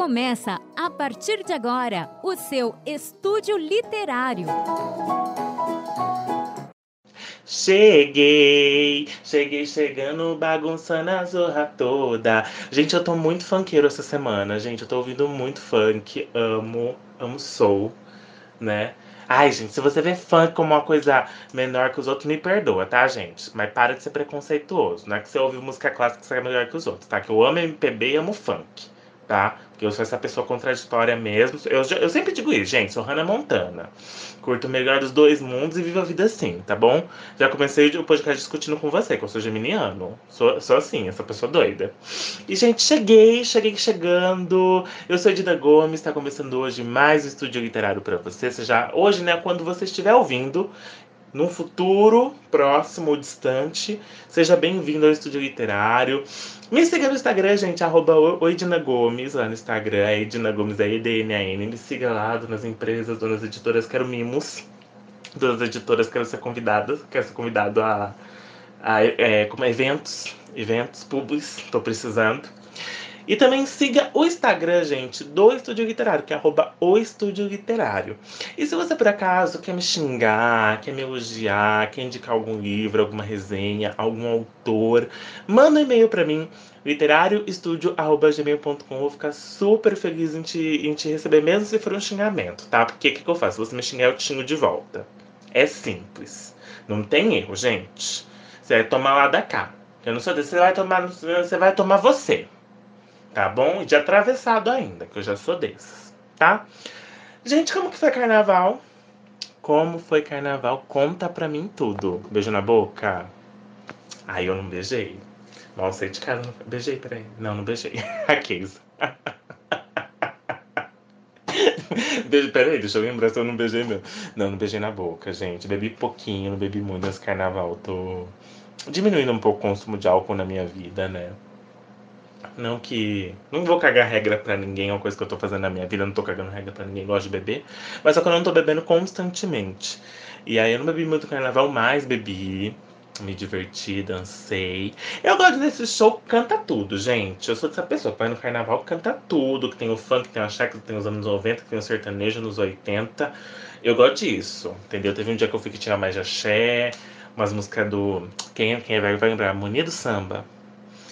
Começa a partir de agora o seu estúdio literário. Cheguei, cheguei chegando, bagunçando a zorra toda. Gente, eu tô muito funkeiro essa semana, gente. Eu tô ouvindo muito funk. Amo, amo soul, né? Ai, gente, se você vê funk como uma coisa menor que os outros, me perdoa, tá, gente? Mas para de ser preconceituoso. Não é que você ouve música clássica que você é melhor que os outros, tá? Que eu amo MPB e amo funk tá? Porque eu sou essa pessoa contraditória mesmo. Eu, eu sempre digo isso, gente, sou Hannah Montana. Curto o melhor dos dois mundos e vivo a vida assim, tá bom? Já comecei o podcast discutindo com você, que eu sou geminiano. Sou, sou assim, essa pessoa doida. E, gente, cheguei, cheguei chegando. Eu sou Dida Gomes, tá começando hoje mais um estúdio literário para você. Seja hoje, né, quando você estiver ouvindo, num futuro próximo ou distante. Seja bem-vindo ao Estúdio Literário. Me siga no Instagram, gente, arroba Gomes, lá no Instagram, é Edina Gomes, é E-D-N-A-N. Me siga lá, donas empresas, donas editoras, quero mimos. Donas editoras, quero ser convidada, quero ser convidado a, a é, como eventos, eventos públicos, estou precisando. E também siga o Instagram, gente, do Estúdio Literário, que é arroba o Estúdio Literário. E se você por acaso quer me xingar, quer me elogiar, quer indicar algum livro, alguma resenha, algum autor, manda um e-mail para mim, literarioestudio.gmail.com. Vou ficar super feliz em te, em te receber, mesmo se for um xingamento, tá? Porque o que, que eu faço? Se você me xingar, eu te xingo de volta. É simples. Não tem erro, gente. Você vai tomar lá da cá. Eu não sou desse, você vai tomar, você vai tomar você tá bom? E de atravessado ainda, que eu já sou desses, tá? Gente, como que foi carnaval? Como foi carnaval? Conta pra mim tudo. Beijo na boca? Ai, eu não beijei. Mal sei de cara. Não... Beijei, peraí. Não, não beijei. A Keisa. Peraí, deixa eu lembrar se eu não beijei mesmo. Não, não beijei na boca, gente. Bebi pouquinho, não bebi muito nesse carnaval. Tô diminuindo um pouco o consumo de álcool na minha vida, né? Não que. Não vou cagar regra para ninguém, é uma coisa que eu tô fazendo na minha vida, não tô cagando regra para ninguém, gosto de beber. Mas só que eu não tô bebendo constantemente. E aí eu não bebi muito carnaval, mas bebi. Me diverti, dancei. Eu gosto desse show canta tudo, gente. Eu sou dessa pessoa vai no carnaval canta tudo. Que tem o funk, que tem a checa, que tem os anos 90, que tem o sertanejo nos 80. Eu gosto disso, entendeu? Teve um dia que eu fui que tinha mais de axé, umas músicas do. Quem, quem é velho vai lembrar? Harmonia do Samba.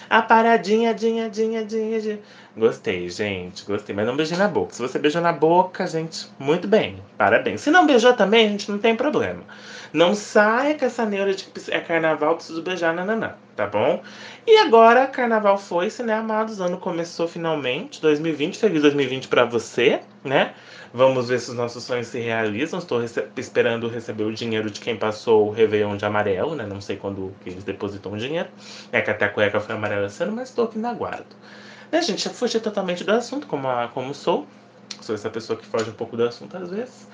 A paradinha, dinha, dinha, dinha, dinha. Gostei, gente, gostei. Mas não beijei na boca. Se você beijou na boca, gente, muito bem. Parabéns. Se não beijou também, a gente não tem problema. Não saia com essa neura de que é carnaval, preciso beijar, nananã, tá bom? E agora, carnaval foi-se, né, amados? O ano começou finalmente, 2020. Feliz 2020 para você, né? Vamos ver se os nossos sonhos se realizam. Estou rece esperando receber o dinheiro de quem passou o Réveillon de amarelo, né? Não sei quando que eles depositam o dinheiro. É que até a cueca foi amarela esse ano, mas estou aqui na guarda. Né, gente? Já fugi totalmente do assunto, como, a, como sou. Sou essa pessoa que foge um pouco do assunto às vezes.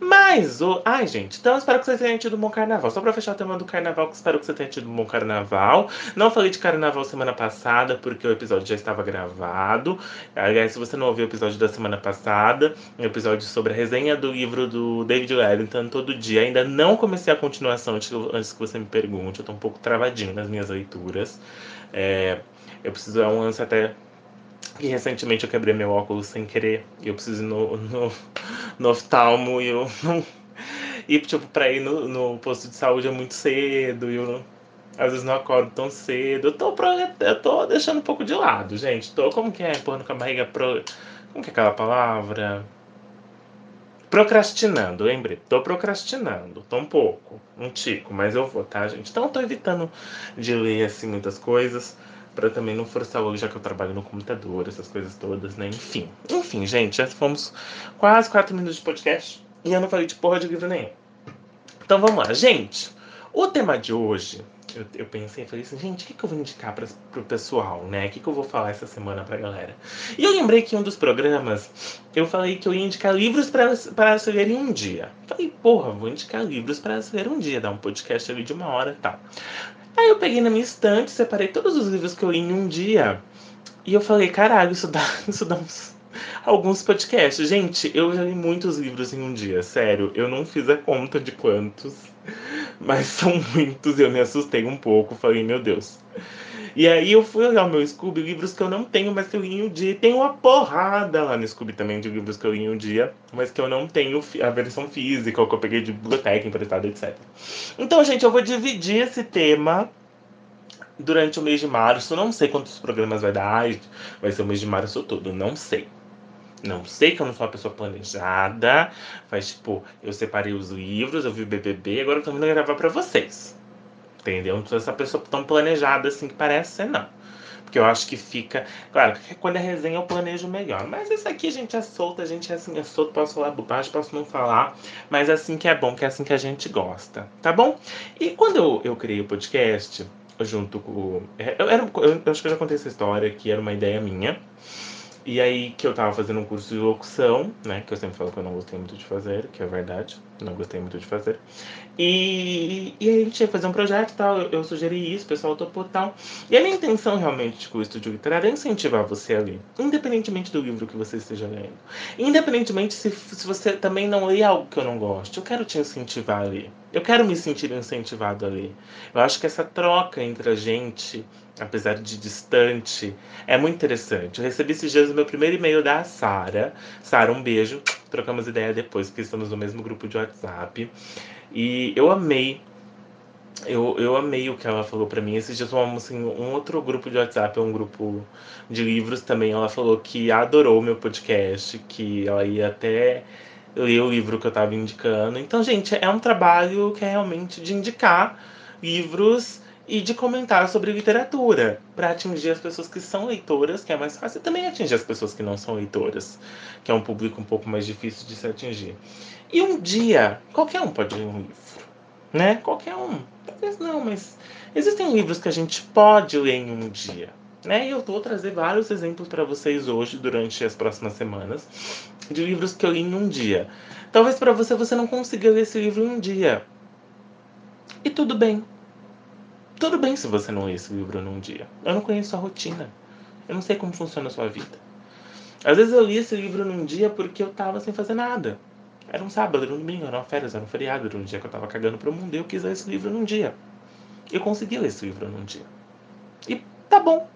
Mas o. Ai, gente, então espero que vocês tenham tido um bom carnaval. Só pra fechar o tema do carnaval, que espero que você tenha tido um bom carnaval. Não falei de carnaval semana passada, porque o episódio já estava gravado. Aliás, se você não ouviu o episódio da semana passada, um episódio sobre a resenha do livro do David Wellington, todo dia. Ainda não comecei a continuação antes que você me pergunte. Eu tô um pouco travadinho nas minhas leituras. É, eu preciso, é um lance até que recentemente eu quebrei meu óculos sem querer. E eu preciso ir no, no, no oftalmo e eu não. E, tipo, pra ir no, no posto de saúde é muito cedo e eu não, às vezes não acordo tão cedo. Eu tô, pro, eu tô deixando um pouco de lado, gente. Tô, como que é? Empurrando com a barriga pro. Como que é aquela palavra? Procrastinando, lembrei. Tô procrastinando. Tô um pouco. Um tico, mas eu vou, tá, gente? Então eu tô evitando de ler, assim, muitas coisas para também não forçar o já que eu trabalho no computador, essas coisas todas, né? Enfim. Enfim, gente, já fomos quase quatro minutos de podcast e eu não falei de porra de livro nenhum. Então vamos lá, gente. O tema de hoje, eu, eu pensei, falei assim, gente, o que, que eu vou indicar para pro pessoal, né? O que, que eu vou falar essa semana pra galera? E eu lembrei que em um dos programas eu falei que eu ia indicar livros para se ler em um dia. Falei, porra, vou indicar livros para se ler um dia, dar um podcast ali de uma hora e tal. Aí eu peguei na minha estante, separei todos os livros que eu li em um dia. E eu falei, caralho, isso dá, isso dá uns, alguns podcasts. Gente, eu já li muitos livros em um dia, sério. Eu não fiz a conta de quantos, mas são muitos. Eu me assustei um pouco, falei, meu Deus. E aí eu fui olhar o meu Scooby, livros que eu não tenho, mas que eu li em um dia. E tem uma porrada lá no Scooby também de livros que eu li em um dia, mas que eu não tenho a versão física, ou que eu peguei de biblioteca emprestada, etc. Então, gente, eu vou dividir esse tema durante o mês de março. Não sei quantos programas vai dar, vai ser o mês de março todo, não sei. Não sei que eu não sou uma pessoa planejada. Mas, tipo, eu separei os livros, eu vi o BBB, agora eu tô vindo gravar pra vocês. Entendeu? Não sou essa pessoa tão planejada assim que parece ser, não. Porque eu acho que fica. Claro, quando é resenha eu planejo melhor. Mas isso aqui a gente é solto, a gente é assim, é solto, posso falar bobagem, posso não falar. Mas é assim que é bom, que é assim que a gente gosta. Tá bom? E quando eu, eu criei o podcast, junto com. É, eu, era, eu, eu acho que eu já contei essa história, que era uma ideia minha. E aí que eu tava fazendo um curso de locução, né? Que eu sempre falo que eu não gostei muito de fazer, que é verdade. Não gostei muito de fazer. E, e a gente ia fazer um projeto e tal. Eu, sugeri isso, o pessoal topou tal. E a minha intenção realmente com o estúdio literário é incentivar você a ler. Independentemente do livro que você esteja lendo. Independentemente se, se você também não lê algo que eu não gosto. Eu quero te incentivar a ler. Eu quero me sentir incentivado a ler. Eu acho que essa troca entre a gente apesar de distante, é muito interessante. Eu recebi esses dias o meu primeiro e-mail da Sara. Sara, um beijo. Trocamos ideia depois, porque estamos no mesmo grupo de WhatsApp. E eu amei. Eu, eu amei o que ela falou para mim. Esses dias tomamos assim, um outro grupo de WhatsApp, um grupo de livros também. Ela falou que adorou meu podcast, que ela ia até ler o livro que eu estava indicando. Então, gente, é um trabalho que é realmente de indicar livros e de comentar sobre literatura, para atingir as pessoas que são leitoras, que é mais fácil, e também atingir as pessoas que não são leitoras, que é um público um pouco mais difícil de se atingir. E um dia, qualquer um pode ler um livro, né? Qualquer um. Talvez não, mas existem livros que a gente pode ler em um dia. Né? E eu vou trazer vários exemplos para vocês hoje, durante as próximas semanas, de livros que eu li em um dia. Talvez para você você não consiga ler esse livro em um dia. E tudo bem. Tudo bem se você não lê esse livro num dia. Eu não conheço a rotina. Eu não sei como funciona a sua vida. Às vezes eu li esse livro num dia porque eu tava sem fazer nada. Era um sábado, era um domingo, era uma férias, era um feriado, era um dia que eu tava cagando pro mundo e eu quis ler esse livro num dia. Eu consegui ler esse livro num dia. E tá bom.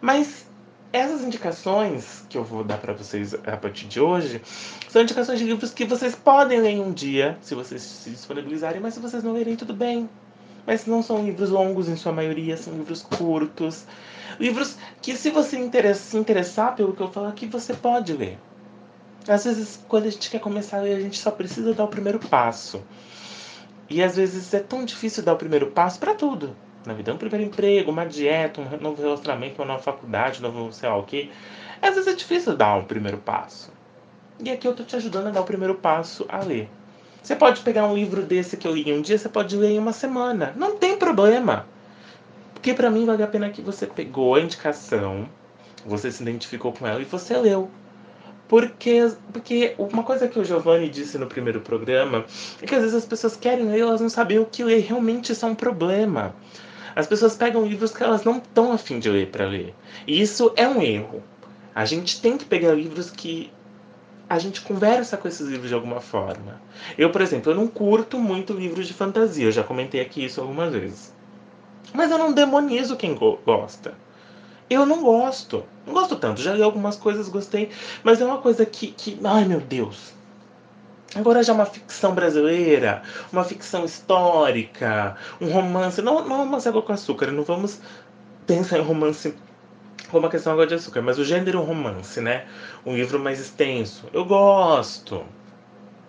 Mas essas indicações que eu vou dar para vocês a partir de hoje são indicações de livros que vocês podem ler um dia, se vocês se disponibilizarem, mas se vocês não lerem, tudo bem. Mas não são livros longos em sua maioria, são livros curtos. Livros que, se você se interessar pelo que eu falo aqui, você pode ler. Às vezes, quando a gente quer começar a ler, a gente só precisa dar o primeiro passo. E às vezes é tão difícil dar o primeiro passo para tudo. Na vida, um primeiro emprego, uma dieta, um novo relacionamento, uma nova faculdade, um novo sei lá o quê. Às vezes é difícil dar o primeiro passo. E aqui eu tô te ajudando a dar o primeiro passo a ler. Você pode pegar um livro desse que eu li um dia, você pode ler em uma semana. Não tem problema. Porque para mim vale a pena que você pegou a indicação, você se identificou com ela e você leu. Porque, porque uma coisa que o Giovanni disse no primeiro programa é que às vezes as pessoas querem ler, elas não sabem o que ler. Realmente isso é um problema. As pessoas pegam livros que elas não estão afim de ler para ler. E isso é um erro. A gente tem que pegar livros que a gente conversa com esses livros de alguma forma. Eu, por exemplo, eu não curto muito livros de fantasia, eu já comentei aqui isso algumas vezes. Mas eu não demonizo quem go gosta. Eu não gosto. Não gosto tanto. Já li algumas coisas, gostei. Mas é uma coisa que, que. Ai meu Deus. Agora já uma ficção brasileira, uma ficção histórica, um romance. Não, não romance água com açúcar. Não vamos pensar em romance como a questão água de açúcar, mas o gênero romance, né? Um livro mais extenso. Eu gosto.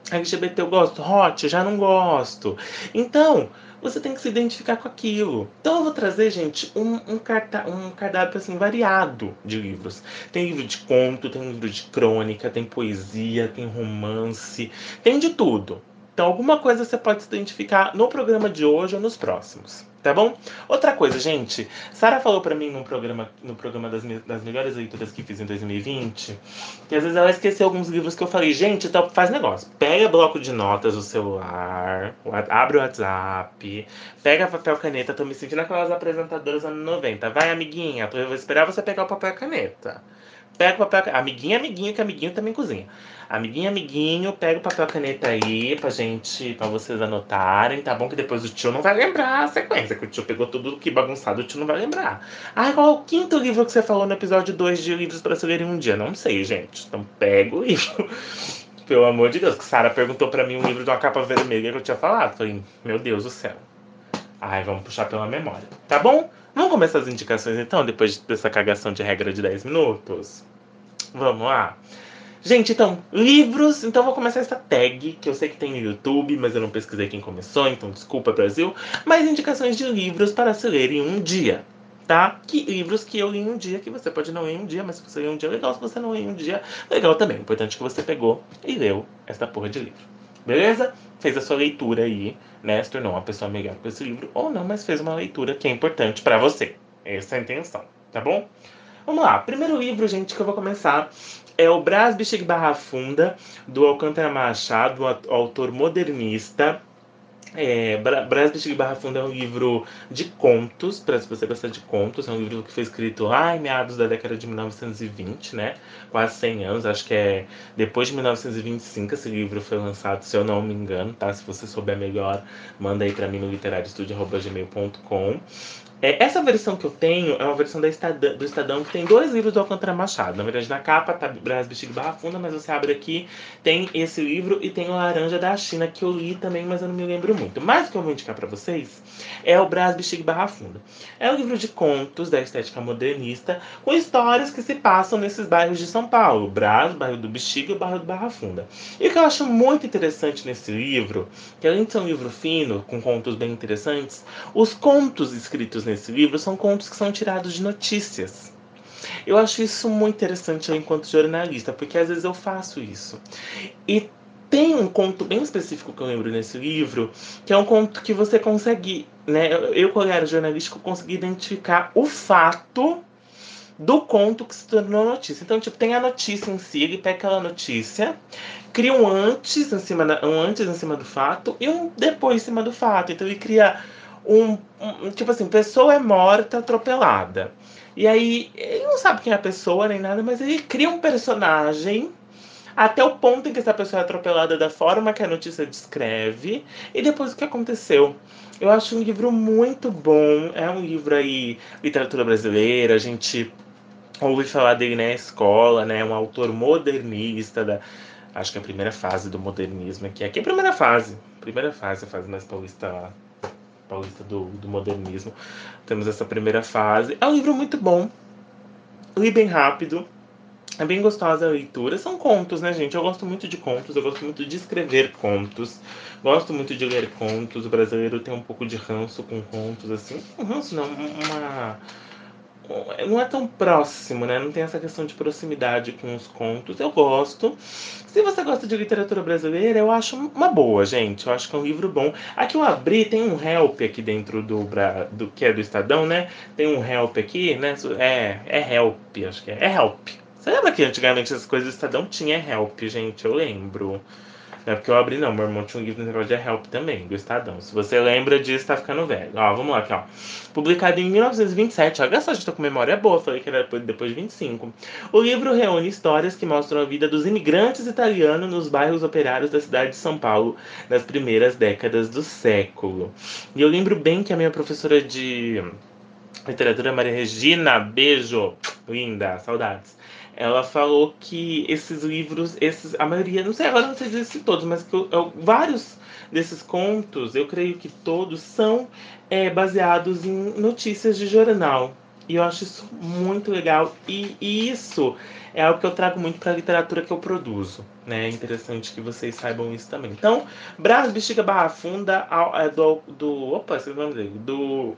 LGBT eu gosto, hot eu já não gosto. Então, você tem que se identificar com aquilo. Então eu vou trazer, gente, um, um, um cardápio assim variado de livros. Tem livro de conto, tem livro de crônica, tem poesia, tem romance, tem de tudo. Então alguma coisa você pode se identificar no programa de hoje ou nos próximos tá bom? Outra coisa, gente, Sara falou para mim no programa, no programa das, das melhores leituras que fiz em 2020, que às vezes ela esqueceu alguns livros que eu falei, gente, então faz negócio, pega bloco de notas do celular, abre o WhatsApp, pega papel caneta, tô me sentindo aquelas apresentadoras anos 90, vai amiguinha, eu vou esperar você pegar o papel caneta. Pega o papel, amiguinho, amiguinho, que amiguinho também cozinha. Amiguinho, amiguinho, pega o papel caneta aí pra gente, pra vocês anotarem, tá bom? Que depois o tio não vai lembrar a sequência, que o tio pegou tudo que bagunçado, o tio não vai lembrar. Ah, qual é o quinto livro que você falou no episódio 2 de Livros para se ler em um dia? Não sei, gente. Então pega o livro. Pelo amor de Deus, que Sara perguntou para mim um livro de uma capa vermelha que eu tinha falado. Falei, meu Deus do céu. Ai, vamos puxar pela memória. Tá bom? Vamos começar as indicações então, depois dessa cagação de regra de 10 minutos? Vamos lá. Gente, então, livros. Então, vou começar essa tag, que eu sei que tem no YouTube, mas eu não pesquisei quem começou, então desculpa, Brasil. Mas indicações de livros para se ler em um dia, tá? Que livros que eu li em um dia, que você pode não ler em um dia, mas se você ler um dia, legal. Se você não ler em um dia, legal também. O importante é que você pegou e leu essa porra de livro. Beleza? Fez a sua leitura aí, né? Se tornou uma pessoa melhor com esse livro, ou não, mas fez uma leitura que é importante para você. Essa é a intenção, tá bom? Vamos lá. Primeiro livro, gente, que eu vou começar é o Brás Bichig Barra Funda, do Alcântara Machado, autor modernista. É, Brás Bichig Barra Funda é um livro de contos, para se você gostar de contos, é um livro que foi escrito lá em meados da década de 1920, né? Quase 100 anos, acho que é depois de 1925 esse livro foi lançado, se eu não me engano, tá? Se você souber melhor, manda aí para mim no literariostudio.gmail.com. É, essa versão que eu tenho é uma versão Estadão, do Estadão que tem dois livros do Alcântara Machado. Na verdade, na capa tá Brás Bexiga Barra Funda, mas você abre aqui, tem esse livro e tem o Laranja da China, que eu li também, mas eu não me lembro muito. Mas o que eu vou indicar para vocês é o Brás Bexiga Barra Funda. É um livro de contos da estética modernista, com histórias que se passam nesses bairros de São Paulo. Brás, bairro do Bexiga e bairro do Barra Funda. E o que eu acho muito interessante nesse livro, que além de ser um livro fino, com contos bem interessantes, os contos escritos nesse livro são contos que são tirados de notícias. Eu acho isso muito interessante enquanto jornalista, porque às vezes eu faço isso. E tem um conto bem específico que eu lembro nesse livro, que é um conto que você consegue, né? Eu, como era jornalístico, consegui identificar o fato do conto que se tornou notícia. Então, tipo, tem a notícia em si, ele pega aquela notícia, cria um antes em cima, da, um antes em cima do fato e um depois em cima do fato. Então, ele cria um, um, tipo assim, pessoa é morta atropelada. E aí, ele não sabe quem é a pessoa nem nada, mas ele cria um personagem até o ponto em que essa pessoa é atropelada da forma que a notícia descreve e depois o que aconteceu. Eu acho um livro muito bom, é um livro aí, literatura brasileira, a gente ouve falar dele na escola, né? Um autor modernista da, acho que é a primeira fase do modernismo aqui. Aqui é a primeira fase, primeira fase, a fase mais paulista paulista do, do modernismo. Temos essa primeira fase. É um livro muito bom. Li bem rápido. É bem gostosa a leitura. São contos, né, gente? Eu gosto muito de contos, eu gosto muito de escrever contos. Gosto muito de ler contos. O brasileiro tem um pouco de ranço com contos, assim. Um ranço não, uma não é tão próximo, né? Não tem essa questão de proximidade com os contos. Eu gosto. Se você gosta de literatura brasileira, eu acho uma boa, gente. Eu acho que é um livro bom. Aqui eu abri, tem um help aqui dentro do, do que é do Estadão, né? Tem um help aqui, né? É, é help, acho que é. É help. Você lembra que antigamente essas coisas do Estadão tinha help, gente? Eu lembro. Não é porque eu abri, não. Meu irmão tinha um livro negócio de Help também, do Estadão. Se você lembra disso, tá ficando velho. Ó, vamos lá aqui, ó. Publicado em 1927. Olha só, gente tá com memória boa. Falei que era depois, depois de 25. O livro reúne histórias que mostram a vida dos imigrantes italianos nos bairros operários da cidade de São Paulo nas primeiras décadas do século. E eu lembro bem que a minha professora de literatura, Maria Regina, beijo, linda, saudades ela falou que esses livros, esses, a maioria, não sei agora não sei dizer se todos, mas que eu, eu, vários desses contos, eu creio que todos são é, baseados em notícias de jornal. E eu acho isso muito legal. E, e isso é algo que eu trago muito para a literatura que eu produzo. Né? É interessante que vocês saibam isso também. Então, Brás Bexiga Barra Funda é do, do. Opa, esse é o nome dele. Do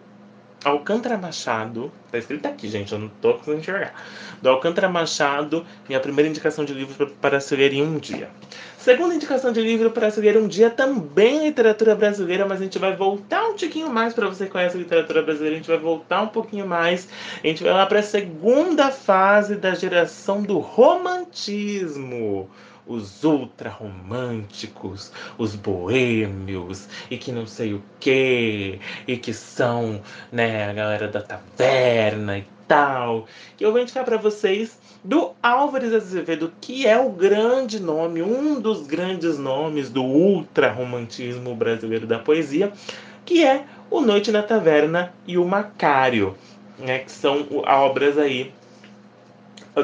Alcântara Machado, tá escrito aqui, gente, eu não tô conseguindo enxergar. Do Alcântara Machado, minha primeira indicação de livro para se ler em um dia. Segunda indicação de livro para se ler um dia, também literatura brasileira, mas a gente vai voltar um tiquinho mais para você que conhece a literatura brasileira, a gente vai voltar um pouquinho mais. A gente vai lá para a segunda fase da geração do romantismo os ultra românticos, os boêmios e que não sei o que, e que são, né, a galera da taverna e tal. Que eu vou indicar para vocês do Álvares Azevedo, que é o grande nome, um dos grandes nomes do ultra-romantismo brasileiro da poesia, que é O Noite na Taverna e O Macário, né, que são obras aí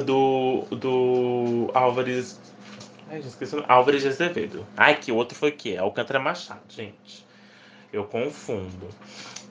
do, do Álvares. Ai, esqueci, Álvares de Azevedo. Ai, que outro foi que é? Alcântara Machado, gente. Eu confundo.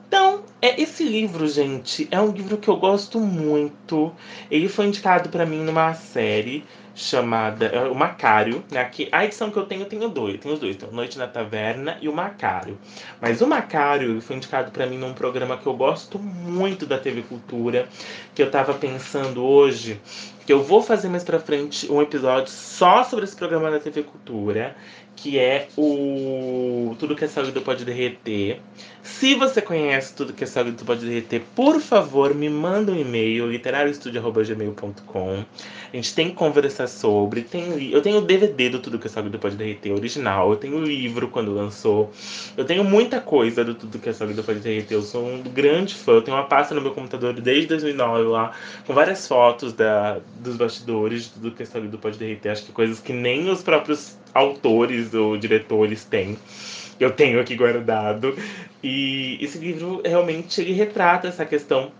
Então, é, esse livro, gente, é um livro que eu gosto muito. Ele foi indicado para mim numa série chamada é, O Macário, né? Que a edição que eu tenho, eu tenho dois, tenho dois, então Noite na Taverna e o Macário. Mas o Macário foi indicado para mim num programa que eu gosto muito da TV Cultura, que eu tava pensando hoje que eu vou fazer mais pra frente um episódio só sobre esse programa da TV Cultura, que é o Tudo que é Sólido Pode Derreter. Se você conhece Tudo que é Sólido Pode Derreter, por favor, me manda um e-mail, literarioestudio.gmail.com. A gente tem que conversar sobre. Tem, eu tenho o DVD do Tudo que é Sólido Pode Derreter original, eu tenho o livro quando lançou. Eu tenho muita coisa do Tudo que é Sólido Pode Derreter. Eu sou um grande fã. Eu tenho uma pasta no meu computador desde 2009 lá, com várias fotos da, dos bastidores de Tudo que é Sólido Pode Derreter. Acho que coisas que nem os próprios autores ou diretores têm. Eu tenho aqui guardado. E esse livro realmente ele retrata essa questão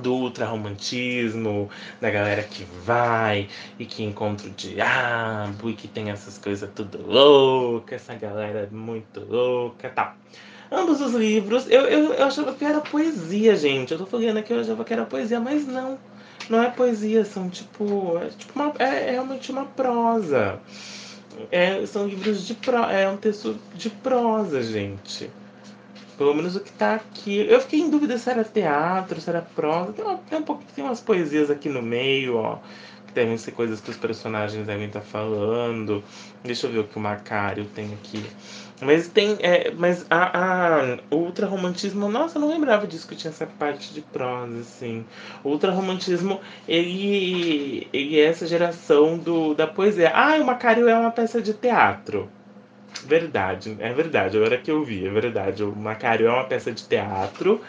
do ultrarromantismo, da galera que vai e que encontra o diabo e que tem essas coisas tudo louca, essa galera muito louca tal. Ambos os livros, eu, eu, eu achava que era poesia, gente. Eu tô falando aqui, eu achava que era poesia, mas não. Não é poesia, são tipo. É, tipo uma, é, é realmente uma prosa. É, são livros de prosa. É um texto de prosa, gente. Pelo menos o que tá aqui. Eu fiquei em dúvida se era teatro, se era prosa. Tem, uma, tem, um pouco, tem umas poesias aqui no meio, ó. Que devem ser coisas que os personagens devem estar tá falando. Deixa eu ver o que o Macário tem aqui. Mas tem. É, mas a, a, ultrarromantismo, nossa, eu não lembrava disso que tinha essa parte de prosa, assim. O ultrarromantismo, ele, ele é essa geração do, da poesia. Ah, o Macário é uma peça de teatro. Verdade, é verdade, agora que eu vi, é verdade. O Macário é uma peça de teatro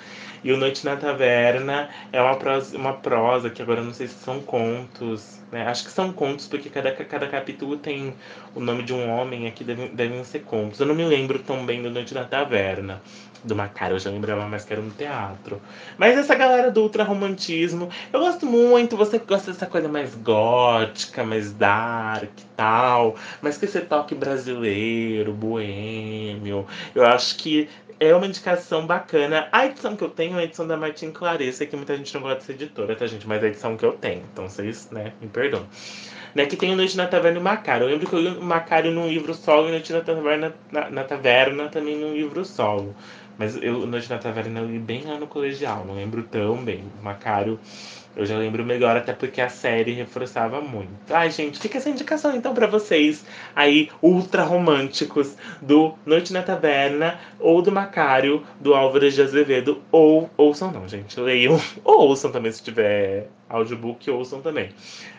e o Noite na Taverna é uma prosa, uma prosa que agora não sei se são contos, né? Acho que são contos, porque cada, cada capítulo tem o nome de um homem, aqui devem, devem ser contos. Eu não me lembro tão bem do Noite na Taverna do Macário, eu já lembrava mais que era um teatro. Mas essa galera do ultrarromantismo, eu gosto muito, você gosta dessa coisa mais gótica, mais dark e tal, mas que esse toque brasileiro, boêmio. Eu acho que é uma indicação bacana. A edição que eu tenho é a edição da Martin Clarissa, que muita gente não gosta dessa editora, tá, gente? Mas é a edição que eu tenho. Então vocês, né, me perdoam. Né, que tem o Noite na Taverna e o Macário. Eu lembro que eu li o Macário num livro solo e Noite na Taverna, na, na Taverna também num livro solo. Mas eu, Noite na Taverna, eu li bem lá no colegial, não lembro tão bem. O Macário, eu já lembro melhor, até porque a série reforçava muito. Ai, gente, fica essa indicação então para vocês aí, ultra românticos, do Noite na Taverna ou do Macário, do Álvares de Azevedo. Ou ouçam, não, gente, leiam. Ou ouçam também se tiver audiobook, ouçam também.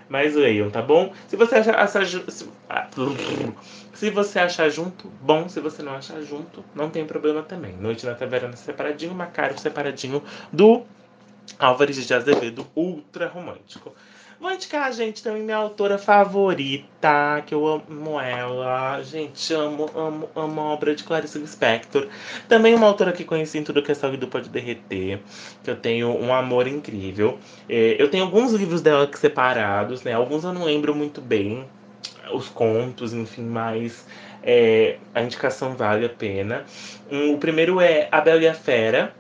Mas leiam, tá bom? Se você achar. achar se, ah, se você achar junto, bom. Se você não achar junto, não tem problema também. Noite na Taverna separadinho, Macário separadinho do Álvares de Azevedo, ultra romântico. Vou indicar, gente, também minha autora favorita, que eu amo ela. Gente, amo, amo, amo a obra de Clarice Lispector. Também uma autora que conheci em tudo que é do Pode Derreter, que eu tenho um amor incrível. É, eu tenho alguns livros dela separados, né? Alguns eu não lembro muito bem, os contos, enfim, mas é, a indicação vale a pena. O primeiro é A Bela e a Fera,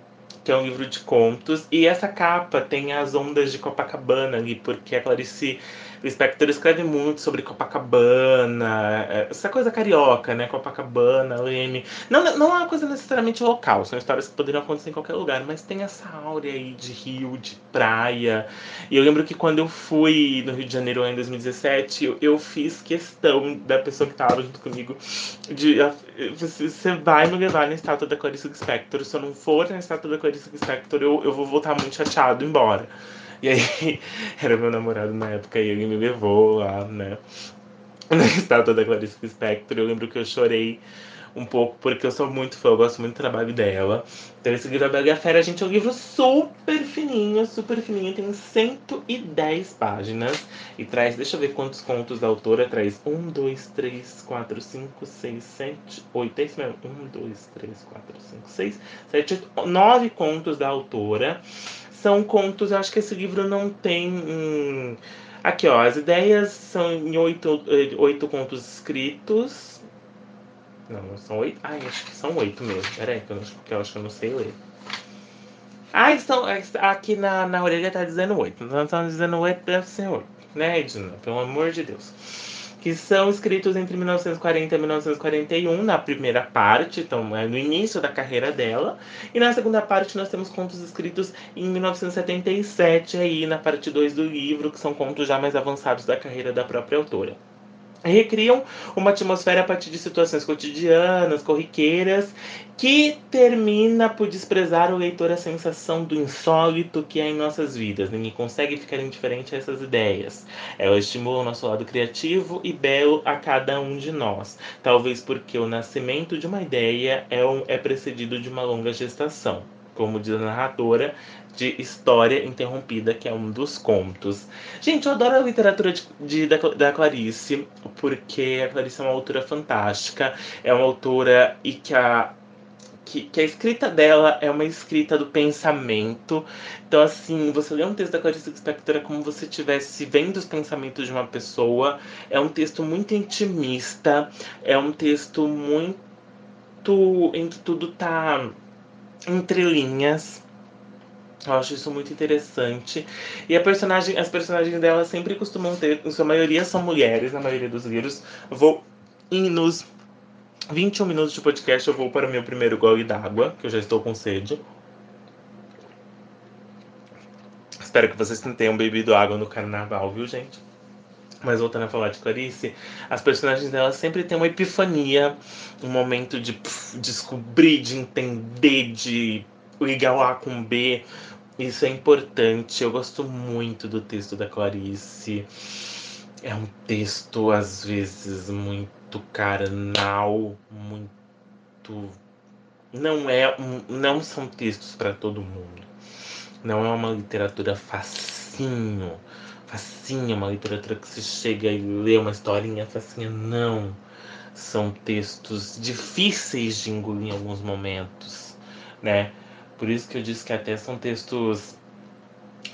que é um livro de contos, e essa capa tem as ondas de Copacabana ali, porque a Clarice o Spector escreve muito sobre Copacabana, é, essa coisa carioca, né? Copacabana, Leme. Não, não é uma coisa necessariamente local, são histórias que poderiam acontecer em qualquer lugar, mas tem essa áurea aí de rio, de praia. E eu lembro que quando eu fui no Rio de Janeiro em 2017, eu, eu fiz questão da pessoa que estava junto comigo de você vai me levar na estátua da Clarice Spector. Se eu não for na estátua da Clarice Spector, eu, eu vou voltar muito chateado embora. E aí, era meu namorado na época e ele me levou lá, né? Na estátua da Clarice Spector. Eu lembro que eu chorei um pouco, porque eu sou muito fã, eu gosto muito do trabalho dela. Então, esse livro A Bela e a Fera, gente, é um livro super fininho, super fininho, tem 110 páginas e traz, deixa eu ver quantos contos da autora traz. 1, 2, 3, 4, 5, 6, 7, 8, é isso mesmo? 1, 2, 3, 4, 5, 6, 7, 8, 9 contos da autora. São contos, eu acho que esse livro não tem. Hum, aqui, ó, as ideias são em oito, eh, oito contos escritos não, são oito. Ai, acho que são oito mesmo. Peraí, que eu, que eu acho que eu não sei ler. Ah, estão, aqui na, na orelha tá dizendo oito. Então estão dizendo oito, deve ser oito. Né, Edna? Pelo amor de Deus. Que são escritos entre 1940 e 1941, na primeira parte, então é no início da carreira dela. E na segunda parte nós temos contos escritos em 1977, aí na parte 2 do livro, que são contos já mais avançados da carreira da própria autora recriam uma atmosfera a partir de situações cotidianas, corriqueiras, que termina por desprezar o leitor a sensação do insólito que é em nossas vidas. Ninguém consegue ficar indiferente a essas ideias. Ela estimula o nosso lado criativo e belo a cada um de nós. Talvez porque o nascimento de uma ideia é, um, é precedido de uma longa gestação como diz a narradora, de História Interrompida, que é um dos contos. Gente, eu adoro a literatura de, de da, da, Clarice, porque a Clarice é uma autora fantástica, é uma autora e que a, que, que, a escrita dela é uma escrita do pensamento. Então, assim, você lê um texto da Clarice Lispector é como se estivesse vendo os pensamentos de uma pessoa. É um texto muito intimista, é um texto muito. em que tudo tá entre linhas. Eu acho isso muito interessante. E a personagem, as personagens dela sempre costumam ter, em sua maioria são mulheres, na maioria dos livros. Vou e nos 21 minutos de podcast eu vou para o meu primeiro gole d'água, que eu já estou com sede. Espero que vocês tenham bebido água no carnaval, viu, gente? Mas voltando a falar de Clarice, as personagens dela sempre têm uma epifania, um momento de pff, descobrir, de entender, de ligar o A com B. Isso é importante. Eu gosto muito do texto da Clarice. É um texto, às vezes, muito carnal, muito. Não é um... não são textos para todo mundo. Não é uma literatura facinho facinha, uma literatura que se chega e lê uma historinha facinha. Não. São textos difíceis de engolir em alguns momentos, né? Por isso que eu disse que até são textos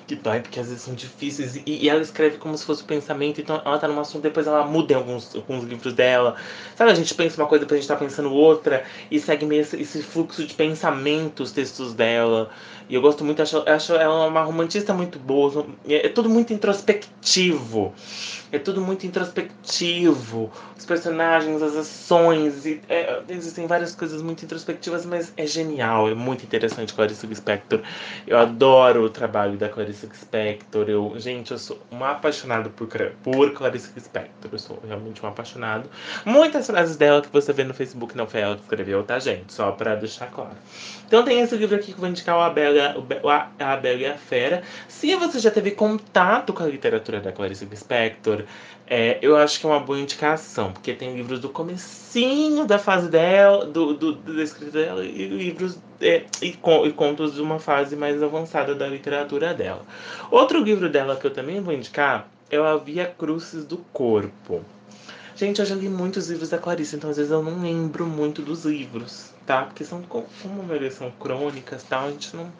que dói, porque às vezes são difíceis. E, e, ela escreve como se fosse o pensamento, então ela tá num assunto, depois ela muda em alguns, alguns livros dela. Sabe, a gente pensa uma coisa, depois a gente tá pensando outra, e segue meio esse, esse fluxo de pensamento, os textos dela. E eu gosto muito, acho, acho ela uma romantista muito boa. É, é tudo muito introspectivo. É tudo muito introspectivo. Os personagens, as ações. E, é, existem várias coisas muito introspectivas, mas é genial. É muito interessante Clarice Lispector. Eu adoro o trabalho da Clarice Lispector. Eu, gente, eu sou um apaixonado por, por Clarice Lispector. Eu sou realmente um apaixonado. Muitas frases dela que você vê no Facebook não foi ela que escreveu, tá, gente? Só pra deixar claro. Então tem esse livro aqui que eu vou indicar, o A Bela, a Bela e a Fera. Se você já teve contato com a literatura da Clarice Lispector, é, eu acho que é uma boa indicação, porque tem livros do comecinho da fase dela, do, do, da escrita dela, e livros é, e, e contos de uma fase mais avançada da literatura dela. Outro livro dela que eu também vou indicar é o A Via Crucis do Corpo. Gente, eu já li muitos livros da Clarice, então às vezes eu não lembro muito dos livros, tá? Porque são, como a são crônicas tal, a gente não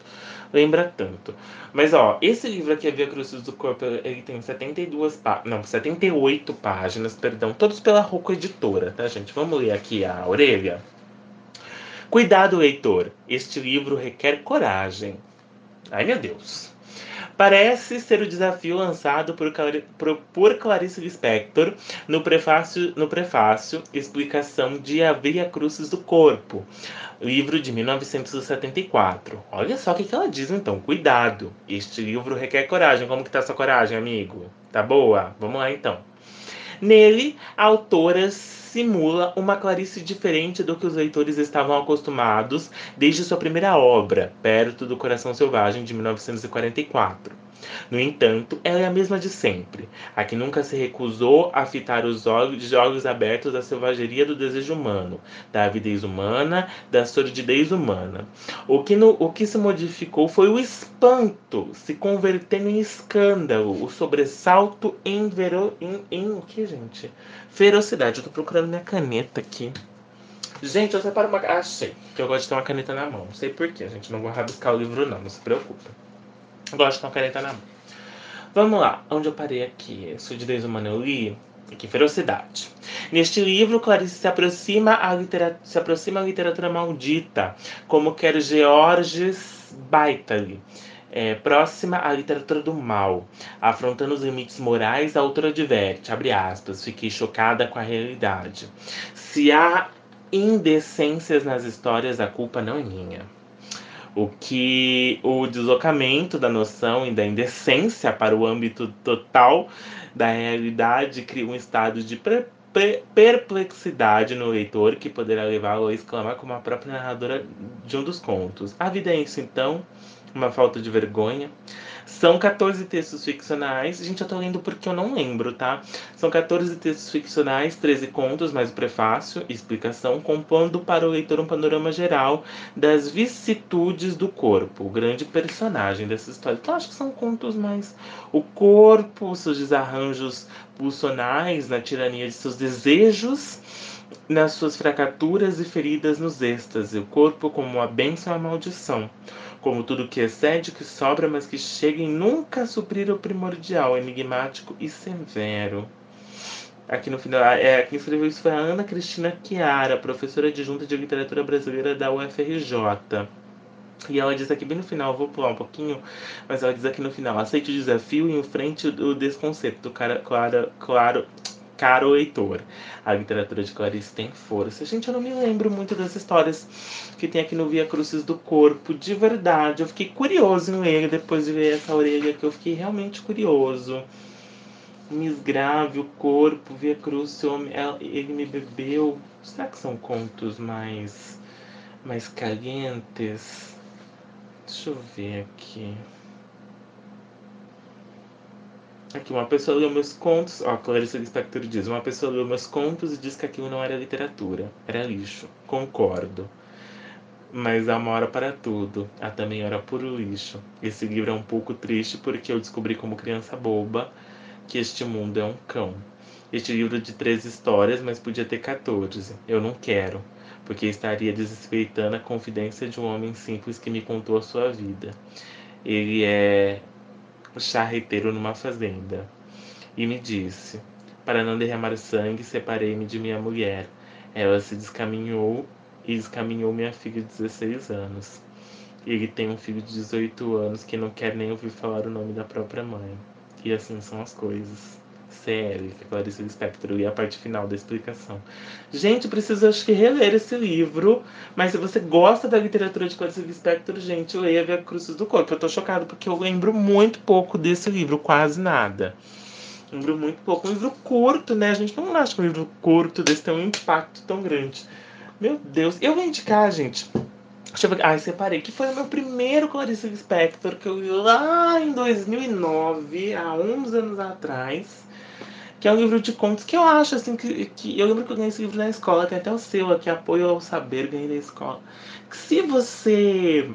lembra tanto. Mas ó, esse livro aqui, A Via Crucis do Corpo, ele tem 72 páginas, não, 78 páginas, perdão, todos pela Rocco Editora, tá, gente? Vamos ler aqui a orelha. Cuidado, leitor, este livro requer coragem. Ai, meu Deus. Parece ser o desafio lançado por, por, por Clarice Lispector no prefácio, no prefácio Explicação de A Via do Corpo, livro de 1974. Olha só o que, que ela diz então, cuidado, este livro requer coragem. Como que tá sua coragem, amigo? Tá boa? Vamos lá então. Nele, a autora simula uma Clarice diferente do que os leitores estavam acostumados desde sua primeira obra, Perto do Coração Selvagem, de 1944. No entanto, ela é a mesma de sempre, a que nunca se recusou a fitar os olhos, olhos abertos da selvageria do desejo humano, da avidez humana, da sordidez humana. O que, no, o que se modificou foi o espanto, se convertendo em escândalo, o sobressalto em, vero, em, em o que, gente? Ferocidade. Eu tô procurando minha caneta aqui. Gente, eu separo uma. Achei. Que eu gosto de ter uma caneta na mão. Não sei porquê, gente. Não vou rabiscar o livro, não. Não se preocupa. Gosto uma caneta na mão. Vamos lá. Onde eu parei aqui? Surdidez humana eu li. Aqui, ferocidade. Neste livro, Clarice se aproxima à literatura, se aproxima à literatura maldita, como quer Georges Baitali. É, próxima à literatura do mal, afrontando os limites morais, a autora adverte, abre aspas, fiquei chocada com a realidade. Se há indecências nas histórias, a culpa não é minha. O que o deslocamento da noção e da indecência para o âmbito total da realidade cria um estado de perplexidade no leitor que poderá levá-lo a exclamar como a própria narradora de um dos contos. A vida é isso então? Uma falta de vergonha? São 14 textos ficcionais. Gente, eu tô lendo porque eu não lembro, tá? São 14 textos ficcionais, 13 contos, mais o prefácio e explicação, compondo para o leitor um panorama geral das vicissitudes do corpo, o grande personagem dessa história. Então, acho que são contos mais. O corpo, seus desarranjos pulsionais, na tirania de seus desejos nas suas fracaturas e feridas nos êxtase, o corpo como uma bênção e uma maldição como tudo que excede, que sobra, mas que chega em nunca suprir o primordial, enigmático e severo. Aqui no final, é, quem escreveu isso foi a Ana Cristina Chiara, professora adjunta de literatura brasileira da UFRJ. E ela diz aqui bem no final, vou pular um pouquinho, mas ela diz aqui no final: aceite o desafio e enfrente o desconcerto. Claro, claro, claro, caro leitor. A literatura de Clarice tem força. Gente, eu não me lembro muito das histórias que tem aqui no Via Crucis do Corpo. De verdade, eu fiquei curioso em ler depois de ver essa orelha que eu fiquei realmente curioso. Miss Grave, o corpo, Via Crucis, ele me bebeu. Será que são contos mais, mais calientes? Deixa eu ver aqui. Aqui, uma pessoa leu meus contos. Ó, Clarice Lispector diz: Uma pessoa leu meus contos e diz que aquilo não era literatura, era lixo. Concordo. Mas há uma hora para tudo. Há também hora puro lixo. Esse livro é um pouco triste porque eu descobri como criança boba que este mundo é um cão. Este livro de três histórias, mas podia ter 14. Eu não quero, porque estaria desrespeitando a confidência de um homem simples que me contou a sua vida. Ele é charreteiro numa fazenda. E me disse: Para não derramar sangue, separei-me de minha mulher. Ela se descaminhou e descaminhou minha filha de 16 anos. Ele tem um filho de 18 anos que não quer nem ouvir falar o nome da própria mãe. E assim são as coisas. CL, que é Clarice Lispector, e a parte final da explicação. Gente, preciso acho que reler esse livro, mas se você gosta da literatura de Clarice Lispector, gente, leia Via Cruzes do Corpo. Eu tô chocado porque eu lembro muito pouco desse livro, quase nada. Lembro muito pouco. Um livro curto, né? A gente não acha que um livro curto desse tem um impacto tão grande. Meu Deus. Eu vou indicar, gente. Deixa eu ver. Ai, separei. Que foi o meu primeiro Clarice Lispector, que eu li lá em 2009, há 11 anos atrás que é um livro de contos que eu acho assim que, que eu lembro que eu ganhei esse livro na escola, tem até o seu aqui, Apoio ao Saber, ganhei da escola. Que se você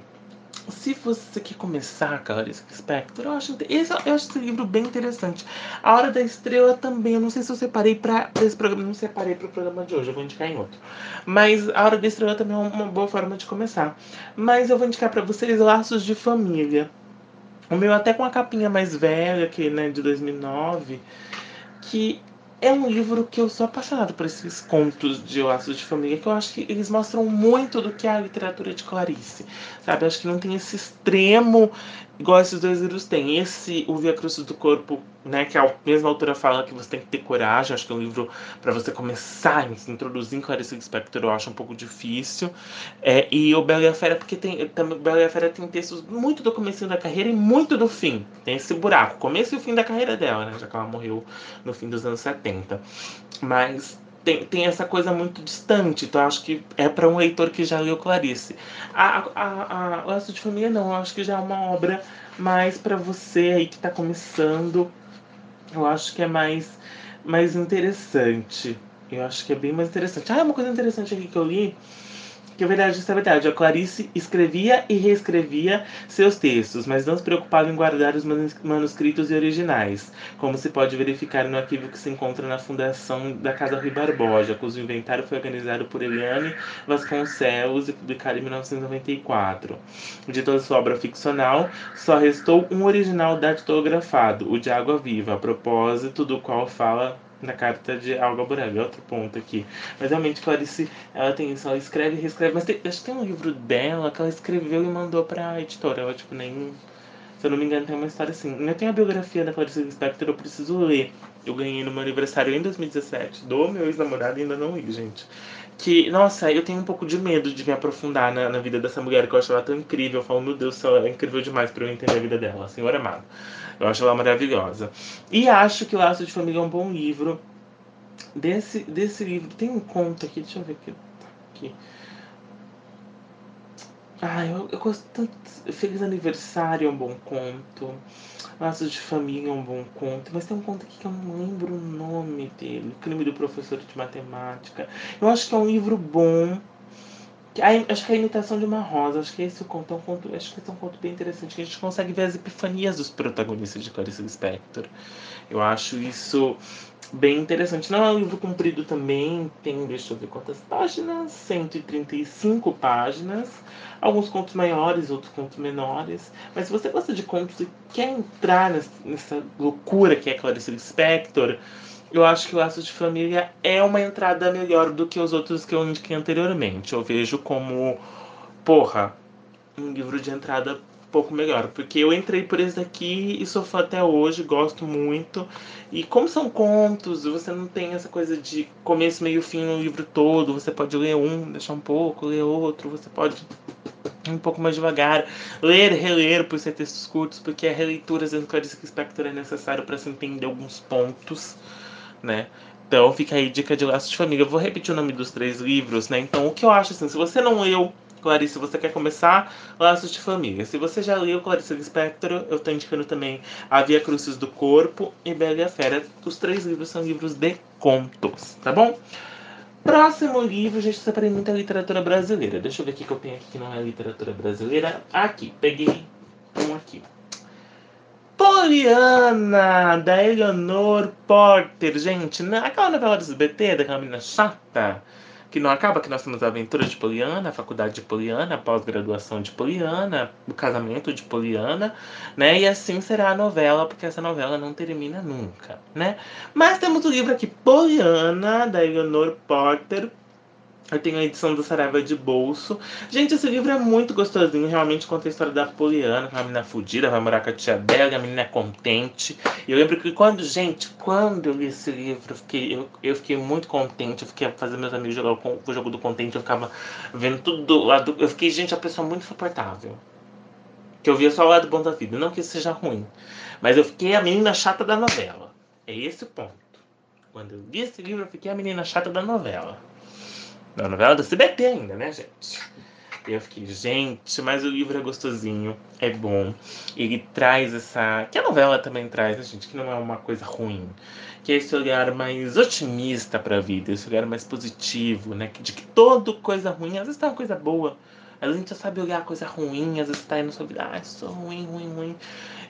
se você quer começar, Clarice Spector, eu acho, esse, eu acho esse livro bem interessante. A Hora da Estrela também, eu não sei se eu separei para esse programa, não separei para o programa de hoje, eu vou indicar em outro. Mas A Hora da Estrela também é uma boa forma de começar. Mas eu vou indicar para vocês Laços de Família. O meu até com a capinha mais velha, que né, de 2009 que é um livro que eu sou apaixonado por esses contos de laços de família, que eu acho que eles mostram muito do que é a literatura de Clarice, sabe? Eu acho que não tem esse extremo igual esses dois livros têm. Esse, O Via Cruz do Corpo, né, que a mesma autora fala que você tem que ter coragem, acho que é um livro para você começar a se introduzir em Clarice Lispector, eu acho um pouco difícil. É, e o Bela e a Fera, porque tem, também, Bela e a Fera tem textos muito do começo da carreira e muito do fim. Tem esse buraco, começo e o fim da carreira dela, né, já que ela morreu no fim dos anos 70. Mas tem, tem essa coisa muito distante. Então, acho que é para um leitor que já leu Clarice. A, a, a Laço de Família, não. Eu acho que já é uma obra mais para você aí que está começando. Eu acho que é mais, mais interessante. Eu acho que é bem mais interessante. Ah, uma coisa interessante aqui que eu li que é verdade, isso é verdade. A Clarice escrevia e reescrevia seus textos, mas não se preocupava em guardar os manuscritos e originais, como se pode verificar no arquivo que se encontra na fundação da Casa Rui Barbosa, cujo inventário foi organizado por Eliane Vasconcelos e publicado em 1994. De toda sua obra ficcional, só restou um original datografado, o de Água Viva, a propósito do qual fala na carta de Alga Borelli, outro ponto aqui. Mas realmente Clarice, ela tem isso, ela escreve e reescreve, mas tem, acho que tem um livro dela que ela escreveu e mandou pra editora, ela tipo nem... Se eu não me engano, tem uma história assim. Eu tenho a biografia da Clarice Lispector, eu preciso ler. Eu ganhei no meu aniversário em 2017, do meu ex-namorado ainda não li, gente. Que, nossa, eu tenho um pouco de medo de me aprofundar na, na vida dessa mulher, que eu acho ela tão incrível. Eu falo, meu Deus, ela é incrível demais para eu entender a vida dela, senhor amado. Eu acho ela maravilhosa. E acho que Laço de Família é um bom livro. Desse, desse livro, tem um conto aqui, deixa eu ver aqui. aqui. Ah, eu, eu gosto tanto. Feliz Aniversário é um bom conto. Laços de Família é um bom conto. Mas tem um conto aqui que eu não lembro o nome dele. O Crime do Professor de Matemática. Eu acho que é um livro bom acho que é a imitação de uma rosa, acho que esse conto é um conto, acho que é um conto bem interessante, que a gente consegue ver as epifanias dos protagonistas de Clarice Lispector. Eu acho isso bem interessante. Não é um livro comprido também, tem, deixa eu ver quantas páginas, 135 páginas. Alguns contos maiores, outros contos menores. Mas se você gosta de contos e quer entrar nessa loucura que é Clarice Lispector, eu acho que o Laços de Família é uma entrada melhor do que os outros que eu indiquei anteriormente. Eu vejo como, porra, um livro de entrada pouco melhor. Porque eu entrei por esse daqui e sou fã até hoje, gosto muito. E como são contos, você não tem essa coisa de começo, meio, fim no livro todo. Você pode ler um, deixar um pouco, ler outro. Você pode um pouco mais devagar, ler, reler por ser textos curtos, porque a releitura às vezes Clarice Spector é necessário para se entender alguns pontos né? Então fica aí dica de laços de família. Eu vou repetir o nome dos três livros, né? Então o que eu acho assim, se você não leu Clarice, você quer começar, Laços de Família. Se você já leu Clarice Lispector, eu estou indicando também A Via Crucis do Corpo e Bela e a Fera. Os três livros são livros de contos, tá bom? Próximo livro, gente, separei muita literatura brasileira. Deixa eu ver o que eu tenho aqui que não é literatura brasileira. Aqui, peguei um aqui. Poliana, da Eleanor Porter. Gente, aquela novela do SBT, daquela menina chata, que não acaba, que nós temos a aventura de Poliana, a faculdade de Poliana, a pós-graduação de Poliana, o casamento de Poliana, né? E assim será a novela, porque essa novela não termina nunca, né? Mas temos o livro aqui, Poliana, da Eleanor Porter, eu tenho a edição do Saraiva de bolso. Gente, esse livro é muito gostosinho. Realmente conta a história da Poliana, que é uma menina fudida, vai morar com a tia dela, a menina é contente. E eu lembro que quando, gente, quando eu li esse livro, eu fiquei, eu, eu fiquei muito contente. Eu fiquei fazendo meus amigos jogar o, o jogo do contente, eu ficava vendo tudo do lado. Eu fiquei, gente, a pessoa muito insuportável. Que eu via só o lado bom da vida. Não que isso seja ruim. Mas eu fiquei a menina chata da novela. É esse o ponto. Quando eu li esse livro, eu fiquei a menina chata da novela. Na novela do CBT ainda, né, gente? E eu fiquei, gente, mas o livro é gostosinho, é bom. Ele traz essa. Que a novela também traz, né, gente? Que não é uma coisa ruim. Que é esse olhar mais otimista para a vida, esse olhar mais positivo, né? De que toda coisa ruim, às vezes tá uma coisa boa. Às vezes a gente já sabe olhar coisa ruim, às vezes tá sua vida, ah, sou ruim, ruim, ruim.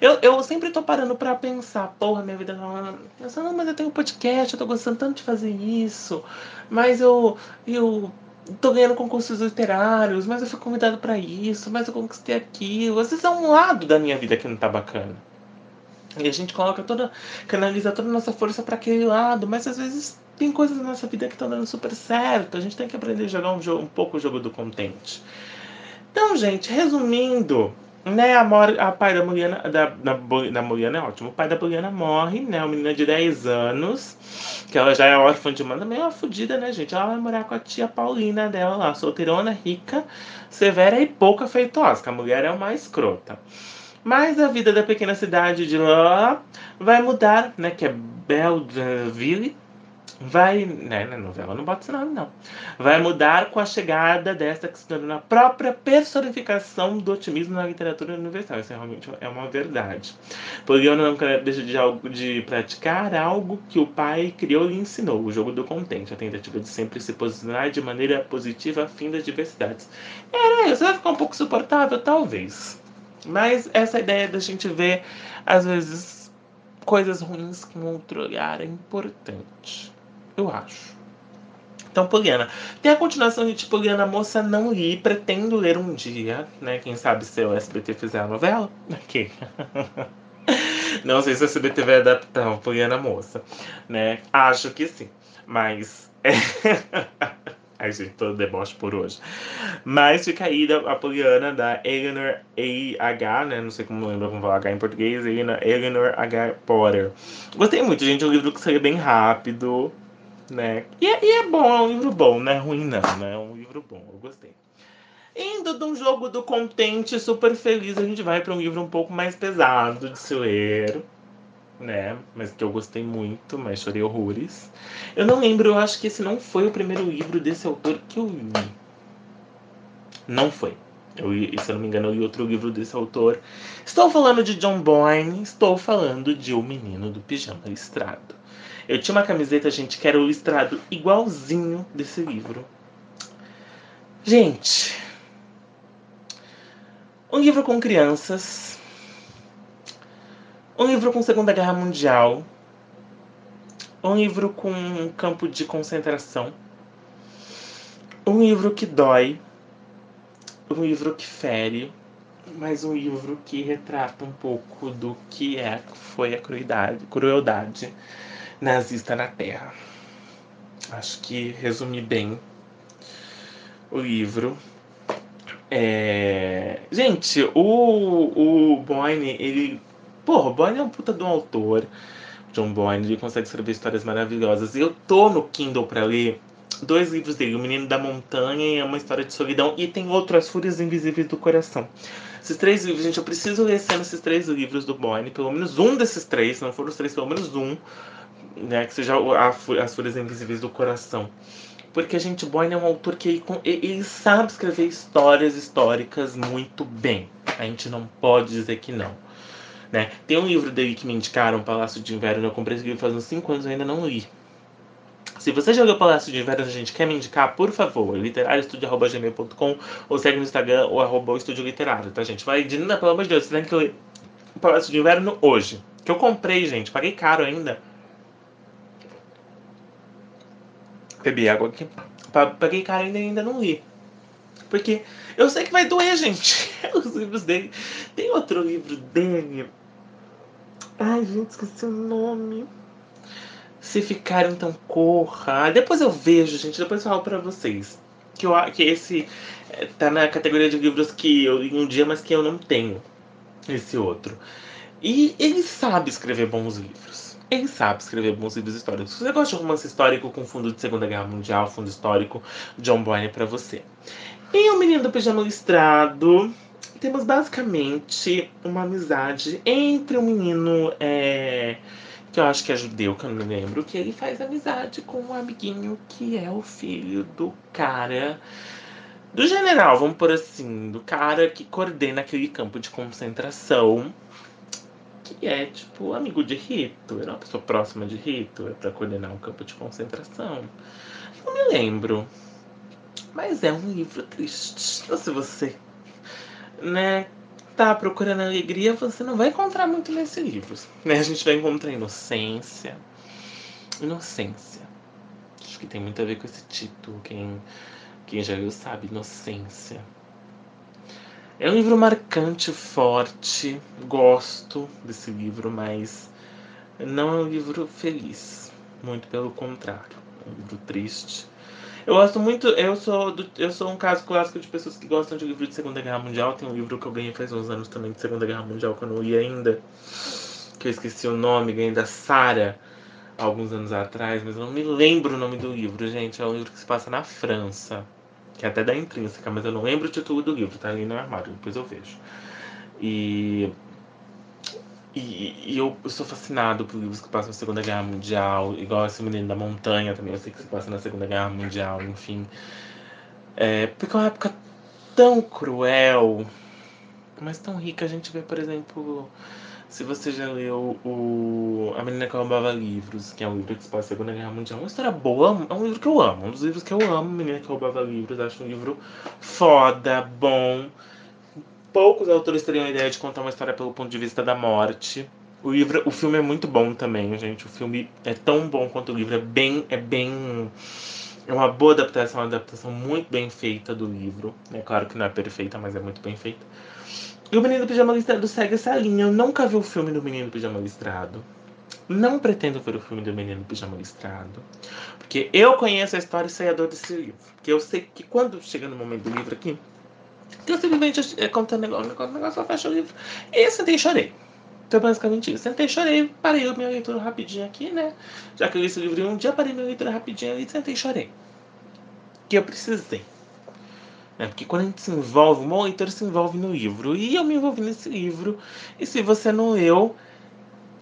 Eu, eu sempre tô parando pra pensar, porra, minha vida tá. Não, mas eu tenho podcast, eu tô gostando tanto de fazer isso. Mas eu. eu tô ganhando concursos literários, mas eu fui convidado para isso, mas eu conquistei aquilo. Às vezes é um lado da minha vida que não tá bacana. E a gente coloca toda. canaliza toda a nossa força para aquele lado, mas às vezes tem coisas na nossa vida que estão dando super certo. A gente tem que aprender a jogar um, jogo, um pouco o jogo do contente. Então, gente, resumindo, né, a, mor a pai da Poliana, da, da, da Poliana é ótimo. O pai da Poliana morre, né? Uma menina de 10 anos, que ela já é órfã de mãe, é uma fodida, né, gente? Ela vai morar com a tia Paulina dela lá, solteirona, rica, severa e pouca feitosa, que a mulher é uma escrota. Mas a vida da pequena cidade de lá vai mudar, né? Que é Belleville, vai, né, na novela não bota esse nome não, vai mudar com a chegada dessa que se torna a própria personificação do otimismo na literatura universal. Isso é realmente é uma verdade. Poliana não deixa de, de praticar algo que o pai criou e ensinou, o jogo do contente, a tentativa de sempre se posicionar de maneira positiva a fim das diversidades. Era isso, vai ficar um pouco suportável? Talvez. Mas essa ideia da gente ver, às vezes, coisas ruins com outro olhar é importante. Eu acho. Então, Poliana. Tem a continuação de tipo, Poliana Moça Não Li. Pretendo ler um dia, né? Quem sabe se o SBT fizer a novela. Não sei se o SBT vai adaptar a Poliana Moça, né? Acho que sim. Mas. É... Ai, gente, todo deboche por hoje. Mas fica aí a Poliana da Eleanor A.H., né? Não sei como lembra como falar H em português. Eleanor H. Potter. Gostei muito, gente. É um livro que saiu bem rápido né? E, é, e é bom, é um livro bom, não é ruim não, né? É um livro bom, eu gostei. Indo de um jogo do contente super feliz, a gente vai para um livro um pouco mais pesado de se ler, né? Mas que eu gostei muito, mas chorei horrores. Eu não lembro, eu acho que esse não foi o primeiro livro desse autor que eu li. Não foi. Eu, se eu não me engano, eu li outro livro desse autor. Estou falando de John Boyne, estou falando de O Menino do Pijama Listrado. Eu tinha uma camiseta, gente, que era o listrado igualzinho desse livro. Gente, um livro com crianças, um livro com Segunda Guerra Mundial, um livro com um campo de concentração, um livro que dói, um livro que fere, mas um livro que retrata um pouco do que é foi a crueldade, crueldade nazista na Terra. Acho que resumi bem o livro. É... Gente, o, o Boyne, ele. Porra, o Boyne é um puta de um autor. John Boyne, ele consegue escrever histórias maravilhosas. Eu tô no Kindle para ler dois livros dele, O Menino da Montanha e Uma História de Solidão, e tem outro, As Fúrias Invisíveis do Coração. Esses três livros, gente, eu preciso ler sendo esses três livros do Boyne, pelo menos um desses três, se não for os três, pelo menos um, né, que seja as folhas invisíveis do coração. Porque a gente Boyne é um autor que ele, sabe escrever histórias históricas muito bem. A gente não pode dizer que não. Né? Tem um livro dele que me indicaram, Palácio de Inverno. Eu comprei esse livro faz uns 5 anos e ainda não li. Se você já leu Palácio de Inverno, a gente quer me indicar, por favor, literarioestudio.gmail.com ou segue no Instagram ou arroba Estúdio Literário, tá, gente? Vai, Dina, pelo amor de Deus, você tem que ler Palácio de Inverno hoje. Que eu comprei, gente, paguei caro ainda. Bebi água aqui. Paguei caro ainda ainda não li. Porque eu sei que vai doer, gente. Os livros dele. Tem outro livro dele. Ai, gente, esqueci o nome. Se ficar, então corra. Depois eu vejo, gente. Depois eu falo pra vocês. Que, eu, que esse é, tá na categoria de livros que eu li um dia, mas que eu não tenho. Esse outro. E ele sabe escrever bons livros. Ele sabe escrever bons livros históricos. Se você gosta de romance histórico com fundo de Segunda Guerra Mundial, fundo histórico, John Boyne é para você. Em O Menino do Pijama Listrado, temos basicamente uma amizade entre um menino é, que eu acho que é judeu, que eu não me lembro, que ele faz amizade com um amiguinho que é o filho do cara. Do general, vamos por assim, do cara que coordena aquele campo de concentração que é, tipo, amigo de Rito. Era uma pessoa próxima de é para coordenar um campo de concentração. Não me lembro. Mas é um livro triste. Então, se você, né, tá procurando alegria, você não vai encontrar muito nesse livro. Né? A gente vai encontrar inocência. Inocência. Acho que tem muito a ver com esse título. Quem, quem já viu sabe, inocência. É um livro marcante, forte. Gosto desse livro, mas não é um livro feliz. Muito pelo contrário. É um livro triste. Eu gosto muito. Eu sou, do, eu sou um caso clássico de pessoas que gostam de livro de Segunda Guerra Mundial. Tem um livro que eu ganhei faz uns anos também de Segunda Guerra Mundial, que eu não li ainda. Que eu esqueci o nome, ganhei da Sara alguns anos atrás, mas eu não me lembro o nome do livro, gente. É um livro que se passa na França que é até da intrínseca, mas eu não lembro o título do livro, tá ali no armário, depois eu vejo. E e, e eu, eu, sou fascinado por livros que passam na Segunda Guerra Mundial, igual esse Menino da Montanha também, eu sei que se passa na Segunda Guerra Mundial, enfim. É, porque é uma época tão cruel, mas tão rica. A gente vê, por exemplo, se você já leu o A Menina que Roubava Livros, que é um livro que se passa Segunda Guerra Mundial, é uma história boa, é um livro que eu amo, um dos livros que eu amo, Menina que Roubava Livros, acho um livro foda, bom. Poucos autores teriam a ideia de contar uma história pelo ponto de vista da morte. O livro, o filme é muito bom também, gente. O filme é tão bom quanto o livro, é bem, é bem é uma boa adaptação, uma adaptação muito bem feita do livro. É claro que não é perfeita, mas é muito bem feita. E o Menino Pijama Listrado segue essa linha. Eu nunca vi o filme do Menino Pijama Listrado. Não pretendo ver o filme do Menino Pijama Listrado. Porque eu conheço a história e sei a dor desse livro. Porque eu sei que quando chega no momento do livro aqui, que eu simplesmente é, contando negócio, negócio, negócio, eu fecho o livro. E sentei e chorei. Então, basicamente isso. Sentei, chorei, parei a minha leitura rapidinho aqui, né? Já que eu li esse livro um dia, parei minha leitura rapidinho ali, sentei e chorei. Que eu precisei. Né? Porque quando a gente se envolve, o leitor se envolve no livro. E eu me envolvi nesse livro. E se você não leu,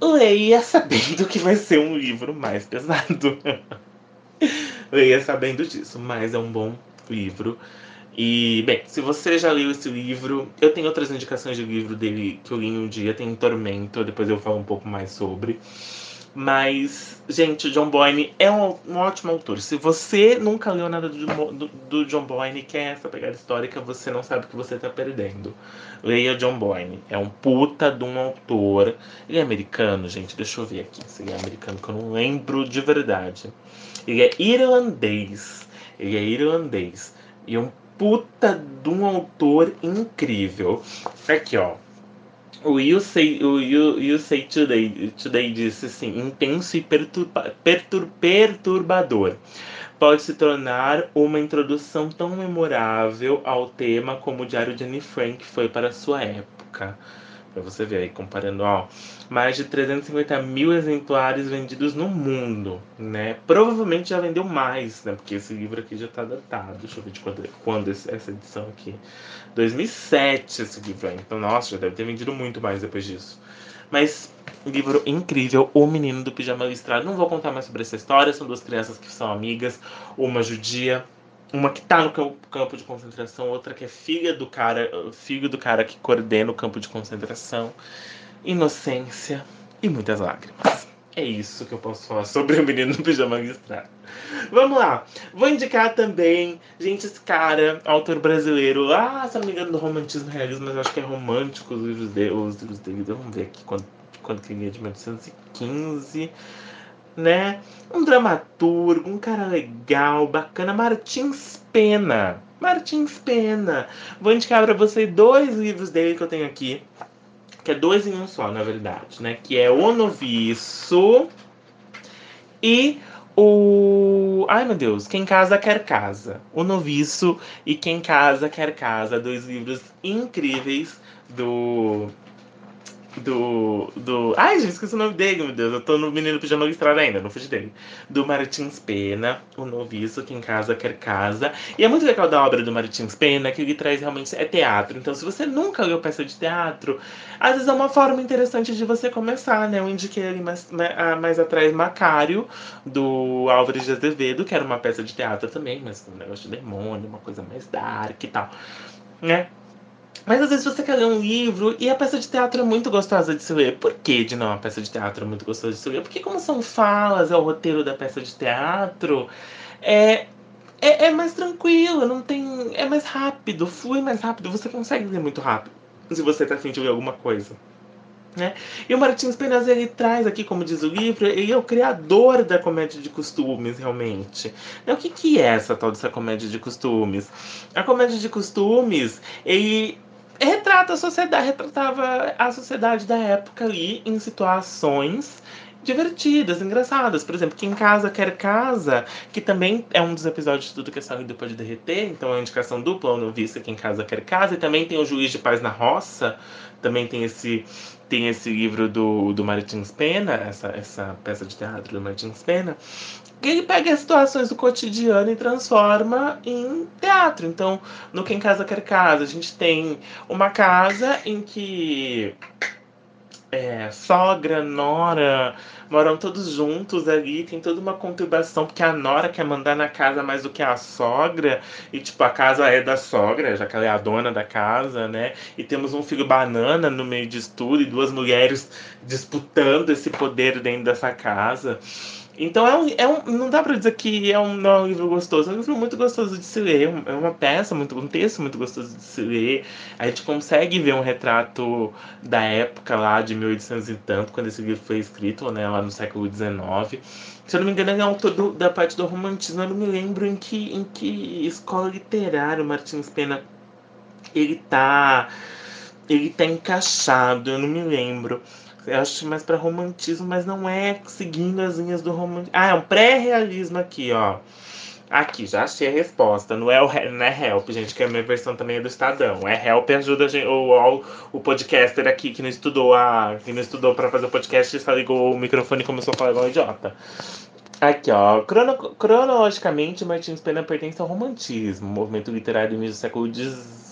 leia sabendo que vai ser um livro mais pesado. leia sabendo disso, mas é um bom livro. E, bem, se você já leu esse livro, eu tenho outras indicações de livro dele que eu li um dia, tem Tormento, depois eu falo um pouco mais sobre. Mas, gente, o John Boyne é um, um ótimo autor. Se você nunca leu nada do, do, do John Boyne, que é essa pegada histórica, você não sabe o que você está perdendo. Leia John Boyne. É um puta de um autor. Ele é americano, gente. Deixa eu ver aqui se ele é americano, que eu não lembro de verdade. Ele é irlandês. Ele é irlandês. E é um puta de um autor incrível. Aqui, ó. O You Say, o you, you Say Today, Today disse assim: intenso e perturba, pertur, perturbador. Pode se tornar uma introdução tão memorável ao tema como o Diário de Anne Frank foi para sua época. Para você ver aí, comparando, ó, mais de 350 mil exemplares vendidos no mundo, né? Provavelmente já vendeu mais, né? Porque esse livro aqui já está datado. Deixa eu ver de quando, quando essa edição aqui. 2007 esse livro aí. Então, nossa, já deve ter vendido muito mais depois disso. Mas livro incrível, O Menino do Pijama Listrado. Não vou contar mais sobre essa história, são duas crianças que são amigas, uma judia uma que tá no campo de concentração, outra que é filha do cara, filho do cara que coordena o campo de concentração. Inocência e muitas lágrimas. É isso que eu posso falar sobre o menino no pijama listrado. Vamos lá. Vou indicar também, gente, esse cara, autor brasileiro, ah, se não me engano, do romantismo realismo, mas acho que é romântico os livros dele. Os livros dele. Vamos ver aqui quando, quando que ele é de 1915 né? Um dramaturgo, um cara legal, bacana, Martins Pena. Martins Pena. Vou indicar para você dois livros dele que eu tenho aqui, que é dois em um só, na verdade, né? Que é O Noviço e o. Ai meu Deus, Quem Casa Quer Casa. O Noviço e Quem Casa Quer Casa. Dois livros incríveis do do. do. Ai, gente, esqueci o nome dele, meu Deus. Eu tô no Menino Pijama Listrado ainda, não fugi dele. Do Martins Pena, o noviço que em casa quer casa. E é muito legal da obra do Martins Pena que ele traz realmente é teatro. Então, se você nunca leu peça de teatro, às vezes é uma forma interessante de você começar, né? Eu indiquei ali mais, mais atrás Macário, do Álvares de Azevedo, que era uma peça de teatro também, mas um negócio de demônio, uma coisa mais dark e tal. Né? Mas às vezes você quer ler um livro e a peça de teatro é muito gostosa de se ler. Por que de não a peça de teatro é muito gostosa de se ler? Porque como são falas, é o roteiro da peça de teatro, é, é, é mais tranquilo, não tem. É mais rápido, flui mais rápido, você consegue ler muito rápido. Se você tá afim de ler alguma coisa. Né? E o Martins Penas ele traz aqui, como diz o livro, ele é o criador da comédia de costumes, realmente. O que, que é essa tal dessa comédia de costumes? A comédia de costumes, ele retrata a sociedade, retratava a sociedade da época ali em situações divertidas, engraçadas. Por exemplo, Quem Casa Quer Casa, que também é um dos episódios de Tudo que é Sólido Pode Derreter, então é uma indicação dupla, no Vista Quem Casa Quer Casa, e também tem o Juiz de Paz na Roça, também tem esse tem esse livro do, do Martins Pena, essa, essa peça de teatro do Martins Pena, ele pega as situações do cotidiano e transforma em teatro. Então, no Quem Casa Quer Casa, a gente tem uma casa em que é, sogra, nora, moram todos juntos ali, tem toda uma conturbação, porque a nora quer mandar na casa mais do que a sogra, e tipo, a casa é da sogra, já que ela é a dona da casa, né? E temos um filho banana no meio disso tudo, e duas mulheres disputando esse poder dentro dessa casa. Então é um, é um, não dá para dizer que é um, não é um livro gostoso, é um livro muito gostoso de se ler, é uma peça, muito, um texto muito gostoso de se ler. A gente consegue ver um retrato da época lá de 1800 e tanto, quando esse livro foi escrito, né, lá no século XIX. Se eu não me engano, ele é autor do, da parte do romantismo. Eu não me lembro em que, em que escola literária o Martins Pena ele tá, ele tá encaixado, eu não me lembro. Eu acho mais para romantismo, mas não é seguindo as linhas do romantismo. Ah, é um pré-realismo aqui, ó. Aqui, já achei a resposta. Não é, o, não é Help, gente, que a minha versão também é do Estadão. É Help ajuda gente, o, o, o podcaster aqui que não estudou a. que não estudou para fazer o podcast, só ligou o microfone e começou a falar igual idiota. Aqui, ó. Crono, cronologicamente, Martins Pena pertence ao romantismo, movimento literário do início do século XIX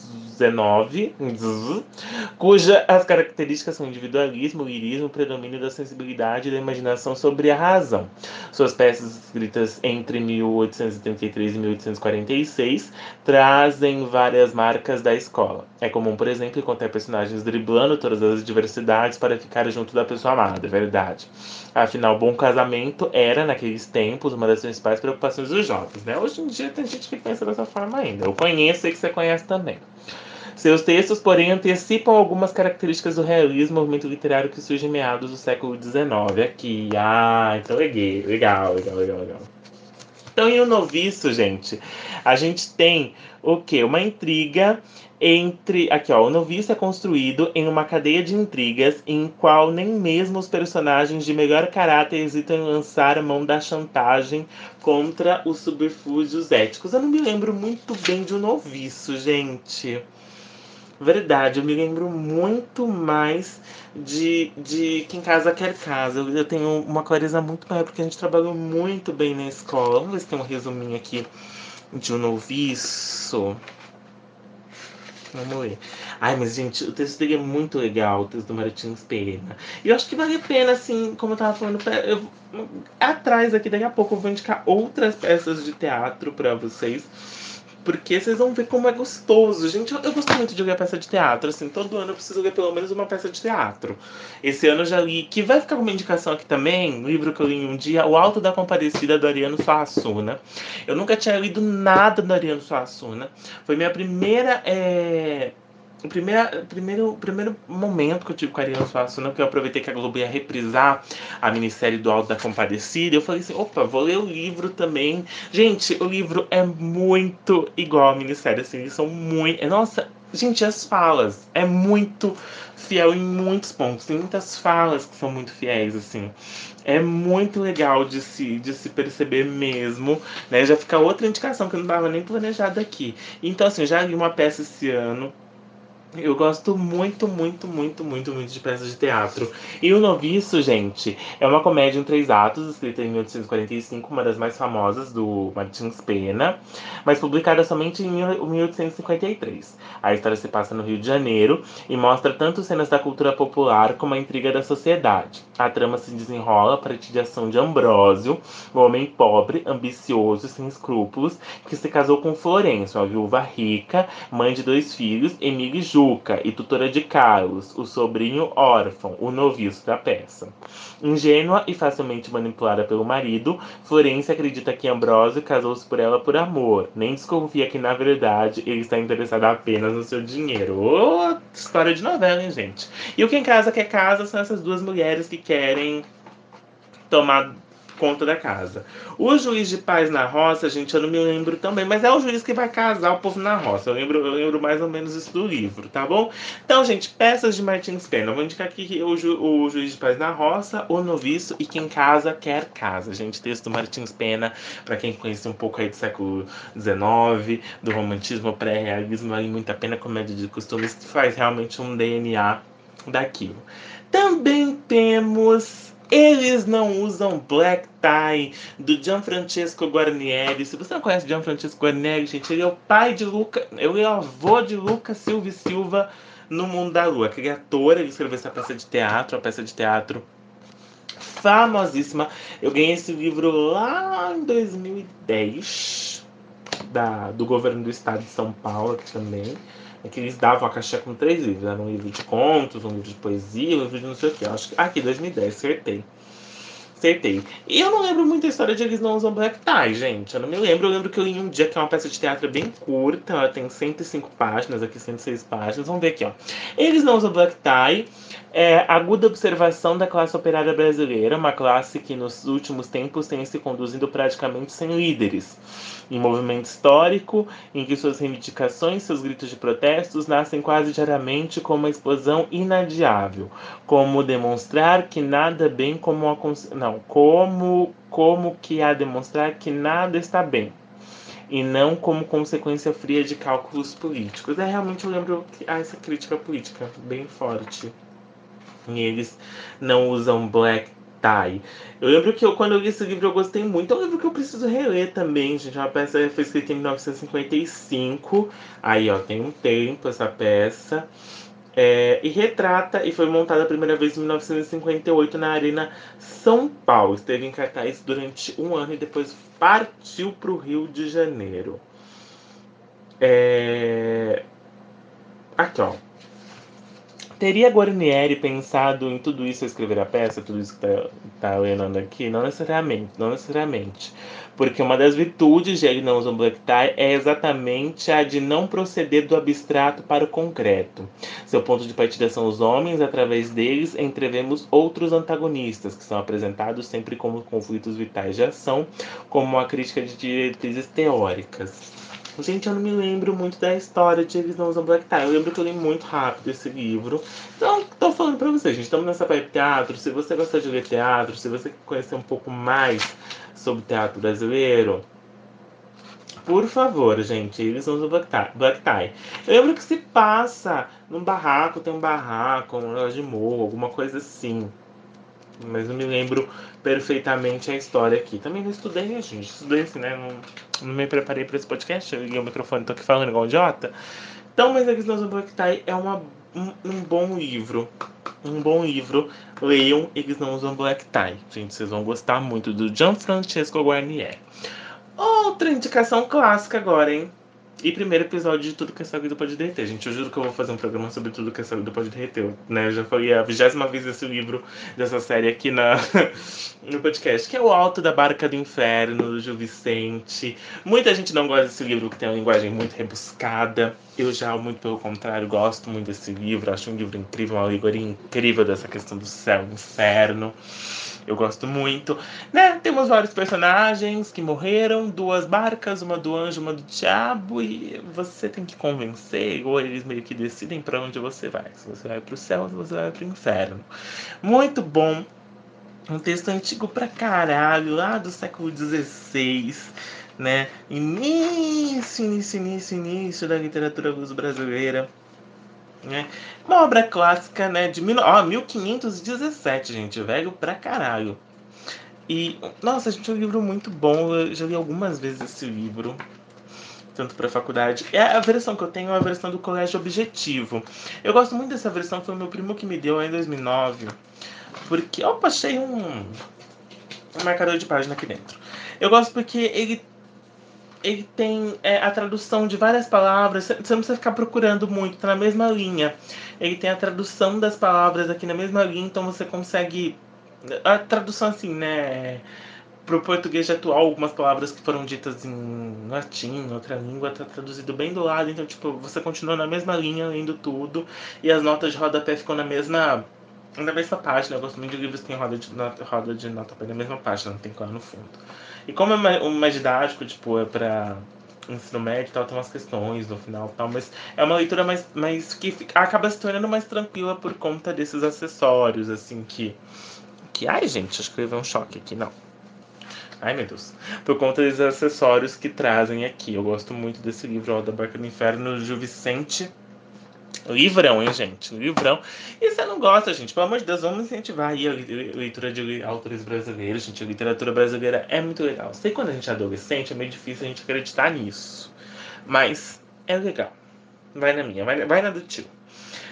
cuja as características são individualismo, lirismo, predomínio da sensibilidade e da imaginação sobre a razão. Suas peças escritas entre 1833 e 1846 trazem várias marcas da escola. É comum, por exemplo, encontrar personagens driblando todas as diversidades para ficar junto da pessoa amada, é verdade. Afinal, bom casamento era, naqueles tempos, uma das principais preocupações dos jovens, né? Hoje em dia tem gente que pensa dessa forma ainda. Eu conheço e que você conhece também. Seus textos, porém, antecipam algumas características do realismo, movimento literário que surge em meados do século XIX. Aqui, ah, então legal, legal, legal, legal, legal. Então, em O Noviço, gente, a gente tem o quê? Uma intriga entre. Aqui, ó. O noviço é construído em uma cadeia de intrigas em qual nem mesmo os personagens de melhor caráter hesitam em lançar a mão da chantagem contra os subterfúgios éticos. Eu não me lembro muito bem de O Noviço, gente. Verdade, eu me lembro muito mais de, de Quem Casa Quer Casa. Eu, eu tenho uma clareza muito maior, porque a gente trabalhou muito bem na escola. Vamos ver se tem um resuminho aqui de um noviço. Vamos ler. Ai, mas gente, o texto dele é muito legal, o texto do Martins Pena. E eu acho que vale a pena, assim, como eu tava falando, eu, atrás aqui, daqui a pouco eu vou indicar outras peças de teatro para vocês porque vocês vão ver como é gostoso. Gente, eu, eu, gosto muito de ler peça de teatro. Assim, todo ano eu preciso ler pelo menos uma peça de teatro. Esse ano eu já li, que vai ficar com uma indicação aqui também, um livro que eu li um dia, O Alto da Comparecida, do Ariano Suassuna. Eu nunca tinha lido nada do Ariano Suassuna. Foi minha primeira é, o primeiro, primeiro, primeiro momento que eu tive com a Ariana Suassuna, que eu aproveitei que a Globo ia reprisar a minissérie do Alto da Compadecida, eu falei assim, opa, vou ler o livro também. Gente, o livro é muito igual à minissérie, assim, eles são muito... Nossa, gente, as falas, é muito fiel em muitos pontos. Tem muitas falas que são muito fiéis, assim. É muito legal de se, de se perceber mesmo, né? Já fica outra indicação que eu não estava nem planejada aqui. Então, assim, já li uma peça esse ano eu gosto muito, muito, muito, muito, muito de peças de teatro. E O Noviço, gente, é uma comédia em três atos, escrita em 1845, uma das mais famosas do Martins Pena, mas publicada somente em 1853. A história se passa no Rio de Janeiro e mostra tanto cenas da cultura popular como a intriga da sociedade. A trama se desenrola a partir de ação de Ambrósio, um homem pobre, ambicioso e sem escrúpulos, que se casou com Florencio, uma viúva rica, mãe de dois filhos, Emílio e Júlio Juca e tutora de Carlos, o sobrinho órfão, o noviço da peça. Ingênua e facilmente manipulada pelo marido, Florência acredita que Ambrósio casou-se por ela por amor, nem desconfia que, na verdade, ele está interessado apenas no seu dinheiro. Oh, história de novela, hein, gente? E o Quem Casa Quer Casa são essas duas mulheres que querem tomar conta da casa. O juiz de paz na roça, gente, eu não me lembro também, mas é o juiz que vai casar o povo na roça. Eu lembro, eu lembro mais ou menos isso do livro, tá bom? Então, gente, peças de Martins Pena. Eu vou indicar aqui o, ju, o juiz de paz na roça, o noviço e quem casa quer casa. Gente, texto do Martins Pena, para quem conhece um pouco aí do século XIX, do romantismo pré-realismo, vale muito a pena. Comédia de costumes que faz realmente um DNA daquilo. Também temos eles não usam black tie do Gianfrancesco Guarnieri. Se você não conhece Gianfrancesco Guarnieri, gente, ele é o pai de Luca, ele é o avô de Luca Silva e Silva no Mundo da Lua. Criatora, ele escreveu essa peça de teatro, a peça de teatro famosíssima. Eu ganhei esse livro lá em 2010, da, do governo do estado de São Paulo, também. É que eles davam a caixa com três livros. Era um livro de contos, um livro de poesia, um livro de não sei o que. Acho que. Aqui, 2010, acertei. Acertei. E eu não lembro muito a história de Eles Não Usam Black Tie, gente. Eu não me lembro. Eu lembro que eu li um dia que é uma peça de teatro bem curta. Ela tem 105 páginas, aqui 106 páginas. Vamos ver aqui, ó. Eles Não Usam Black Tie. É, aguda observação da classe operária brasileira, uma classe que nos últimos tempos tem se conduzindo praticamente sem líderes. Em movimento histórico, em que suas reivindicações, seus gritos de protestos nascem quase diariamente como uma explosão inadiável, como demonstrar que nada bem como a não, como como que a demonstrar que nada está bem e não como consequência fria de cálculos políticos. É realmente eu lembro que há essa crítica política bem forte. E eles não usam black tie. Eu lembro que eu, quando eu li esse livro eu gostei muito. Um livro que eu preciso reler também, gente. Uma peça foi escrita em 1955. Aí, ó, tem um tempo essa peça. É, e retrata, e foi montada a primeira vez em 1958 na Arena São Paulo. Esteve em cartaz durante um ano e depois partiu para o Rio de Janeiro. É... Aqui, ó. Teria Guarnieri pensado em tudo isso ao escrever a peça, tudo isso que está tá lendo aqui? Não necessariamente, não necessariamente. Porque uma das virtudes de Ele Não Usa Black Tie é exatamente a de não proceder do abstrato para o concreto. Seu ponto de partida são os homens, através deles entrevemos outros antagonistas, que são apresentados sempre como conflitos vitais de ação, como uma crítica de diretrizes teóricas. Gente, eu não me lembro muito da história de Eles Não Usam Black Tie. Eu lembro que eu li muito rápido esse livro. Então, tô falando pra vocês, gente. Estamos nessa vibe teatro. Se você gosta de ler teatro, se você quer conhecer um pouco mais sobre teatro brasileiro, por favor, gente, eles usam black tie, black tie. Eu lembro que se passa num barraco, tem um barraco, um negócio de morro, alguma coisa assim. Mas não me lembro perfeitamente a história aqui. Também não estudei, gente? Estudei assim, né? Não, não me preparei para esse podcast. Eu liguei o microfone, tô aqui falando igual um idiota. Então, mas a Black Tie é uma, um, um, bom livro. Um bom livro. Leiam Eles Não Usam Black Tie. Gente, vocês vão gostar muito do Gianfrancesco Guarnier. Outra indicação clássica agora, hein? E primeiro episódio de Tudo que essa vida pode derreter. Gente, eu juro que eu vou fazer um programa sobre Tudo que essa vida pode derreter. Né? Eu já falei a vigésima vez esse livro dessa série aqui na, no podcast, que é O Alto da Barca do Inferno, do Gil Vicente. Muita gente não gosta desse livro, que tem uma linguagem muito rebuscada. Eu já, muito pelo contrário, gosto muito desse livro. Acho um livro incrível, uma alegoria incrível dessa questão do céu e inferno. Eu gosto muito. Né? Temos vários personagens que morreram, duas barcas, uma do anjo, uma do diabo, e você tem que convencer, ou eles meio que decidem para onde você vai. Se você vai para o céu, se você vai para o inferno. Muito bom. Um texto antigo pra caralho, lá do século XVI, né? Início, início, início, início da literatura brasileira. Né? Uma obra clássica, né, de mil, ó, 1517, gente, velho pra caralho. E, nossa, gente, é um livro muito bom. Eu já li algumas vezes esse livro, tanto para faculdade. É a versão que eu tenho é a versão do Colégio Objetivo. Eu gosto muito dessa versão, foi o meu primo que me deu em 2009. Porque, opa, achei um, um marcador de página aqui dentro. Eu gosto porque ele ele tem é, a tradução de várias palavras, você não precisa ficar procurando muito, tá na mesma linha. Ele tem a tradução das palavras aqui na mesma linha, então você consegue. A tradução assim, né? Pro português atual, algumas palavras que foram ditas em latim, outra língua, tá traduzido bem do lado, então, tipo, você continua na mesma linha, lendo tudo, e as notas de rodapé ficam na mesma na mesma página. Eu gosto muito de livros que tem roda de, nota, roda de nota na mesma página, não tem claro no fundo. E como é mais, mais didático, tipo, é pra ensino médio e tal, tem umas questões no final e tal, mas é uma leitura mais, mais que fica, acaba se tornando mais tranquila por conta desses acessórios, assim, que. que ai, gente, acho que eu um choque aqui, não. Ai, meu Deus. Por conta desses acessórios que trazem aqui. Eu gosto muito desse livro, ó, da Barca do Inferno, Gil Vicente Livrão, hein, gente? Livrão. E você não gosta, gente, pelo amor de Deus, vamos incentivar aí a leitura de autores brasileiros, gente. A literatura brasileira é muito legal. Sei quando a gente é adolescente, é meio difícil a gente acreditar nisso. Mas é legal. Vai na minha, vai, vai na do tio.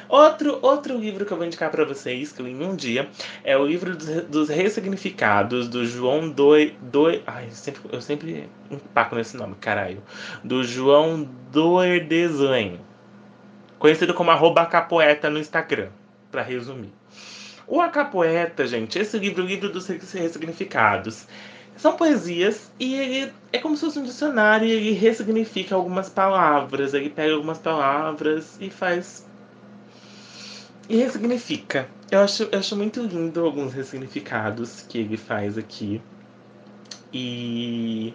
Outro, outro livro que eu vou indicar para vocês, que eu li um dia, é o livro dos, dos ressignificados do João Doi. Doi ai, eu sempre, eu sempre empaco nesse nome, caralho. Do João Doerdesan. Conhecido como arroba capoeta no Instagram, para resumir. O Acapoeta, gente, esse livro, o livro dos ressignificados, são poesias e ele é como se fosse um dicionário e ele ressignifica algumas palavras. Ele pega algumas palavras e faz. E ressignifica. Eu acho, eu acho muito lindo alguns ressignificados que ele faz aqui. E.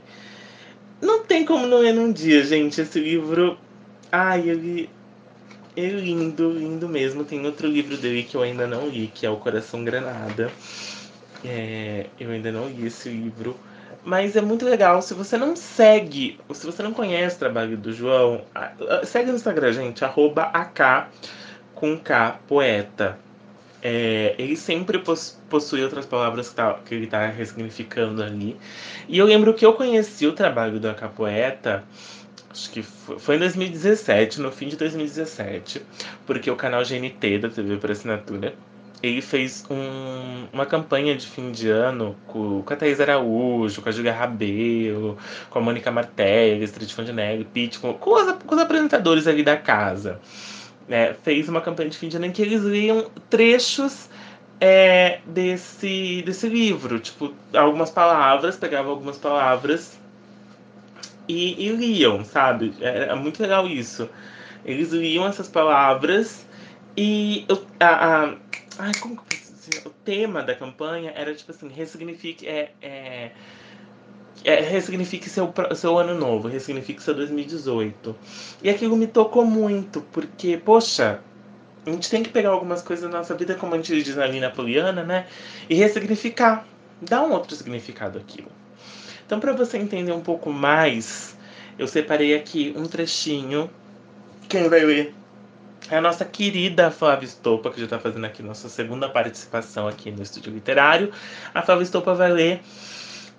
Não tem como não ler num dia, gente. Esse livro. Ai, ele. É lindo, lindo mesmo. Tem outro livro dele que eu ainda não li, que é O Coração Granada. É, eu ainda não li esse livro. Mas é muito legal. Se você não segue, se você não conhece o trabalho do João, segue no Instagram, gente, arroba AK com K, poeta. É, ele sempre possui outras palavras que, tá, que ele está ressignificando ali. E eu lembro que eu conheci o trabalho do AK Poeta, acho que foi em 2017, no fim de 2017, porque o canal GNT da TV por assinatura ele fez um, uma campanha de fim de ano com, com a Thaís Araújo, com a Julia Rabelo, com a Mônica Martelli, Street Fund Negro, Pete, com, com, os, com os apresentadores ali da casa. É, fez uma campanha de fim de ano em que eles liam trechos é, desse, desse livro. Tipo, algumas palavras, pegavam algumas palavras e, e liam, sabe? É, é, muito legal isso. Eles liam essas palavras e a, a, Ai, como que eu dizer? O tema da campanha era tipo assim, ressignifique. É, é, é, ressignifique seu, seu ano novo, ressignifique seu 2018. E aquilo me tocou muito, porque, poxa, a gente tem que pegar algumas coisas da nossa vida, como a gente diz ali na Poliana, né? E ressignificar, dar um outro significado àquilo. Então, para você entender um pouco mais, eu separei aqui um trechinho. Quem vai ler é a nossa querida Flávia Estopa, que já está fazendo aqui nossa segunda participação aqui no Estúdio Literário. A Flávia Estopa vai ler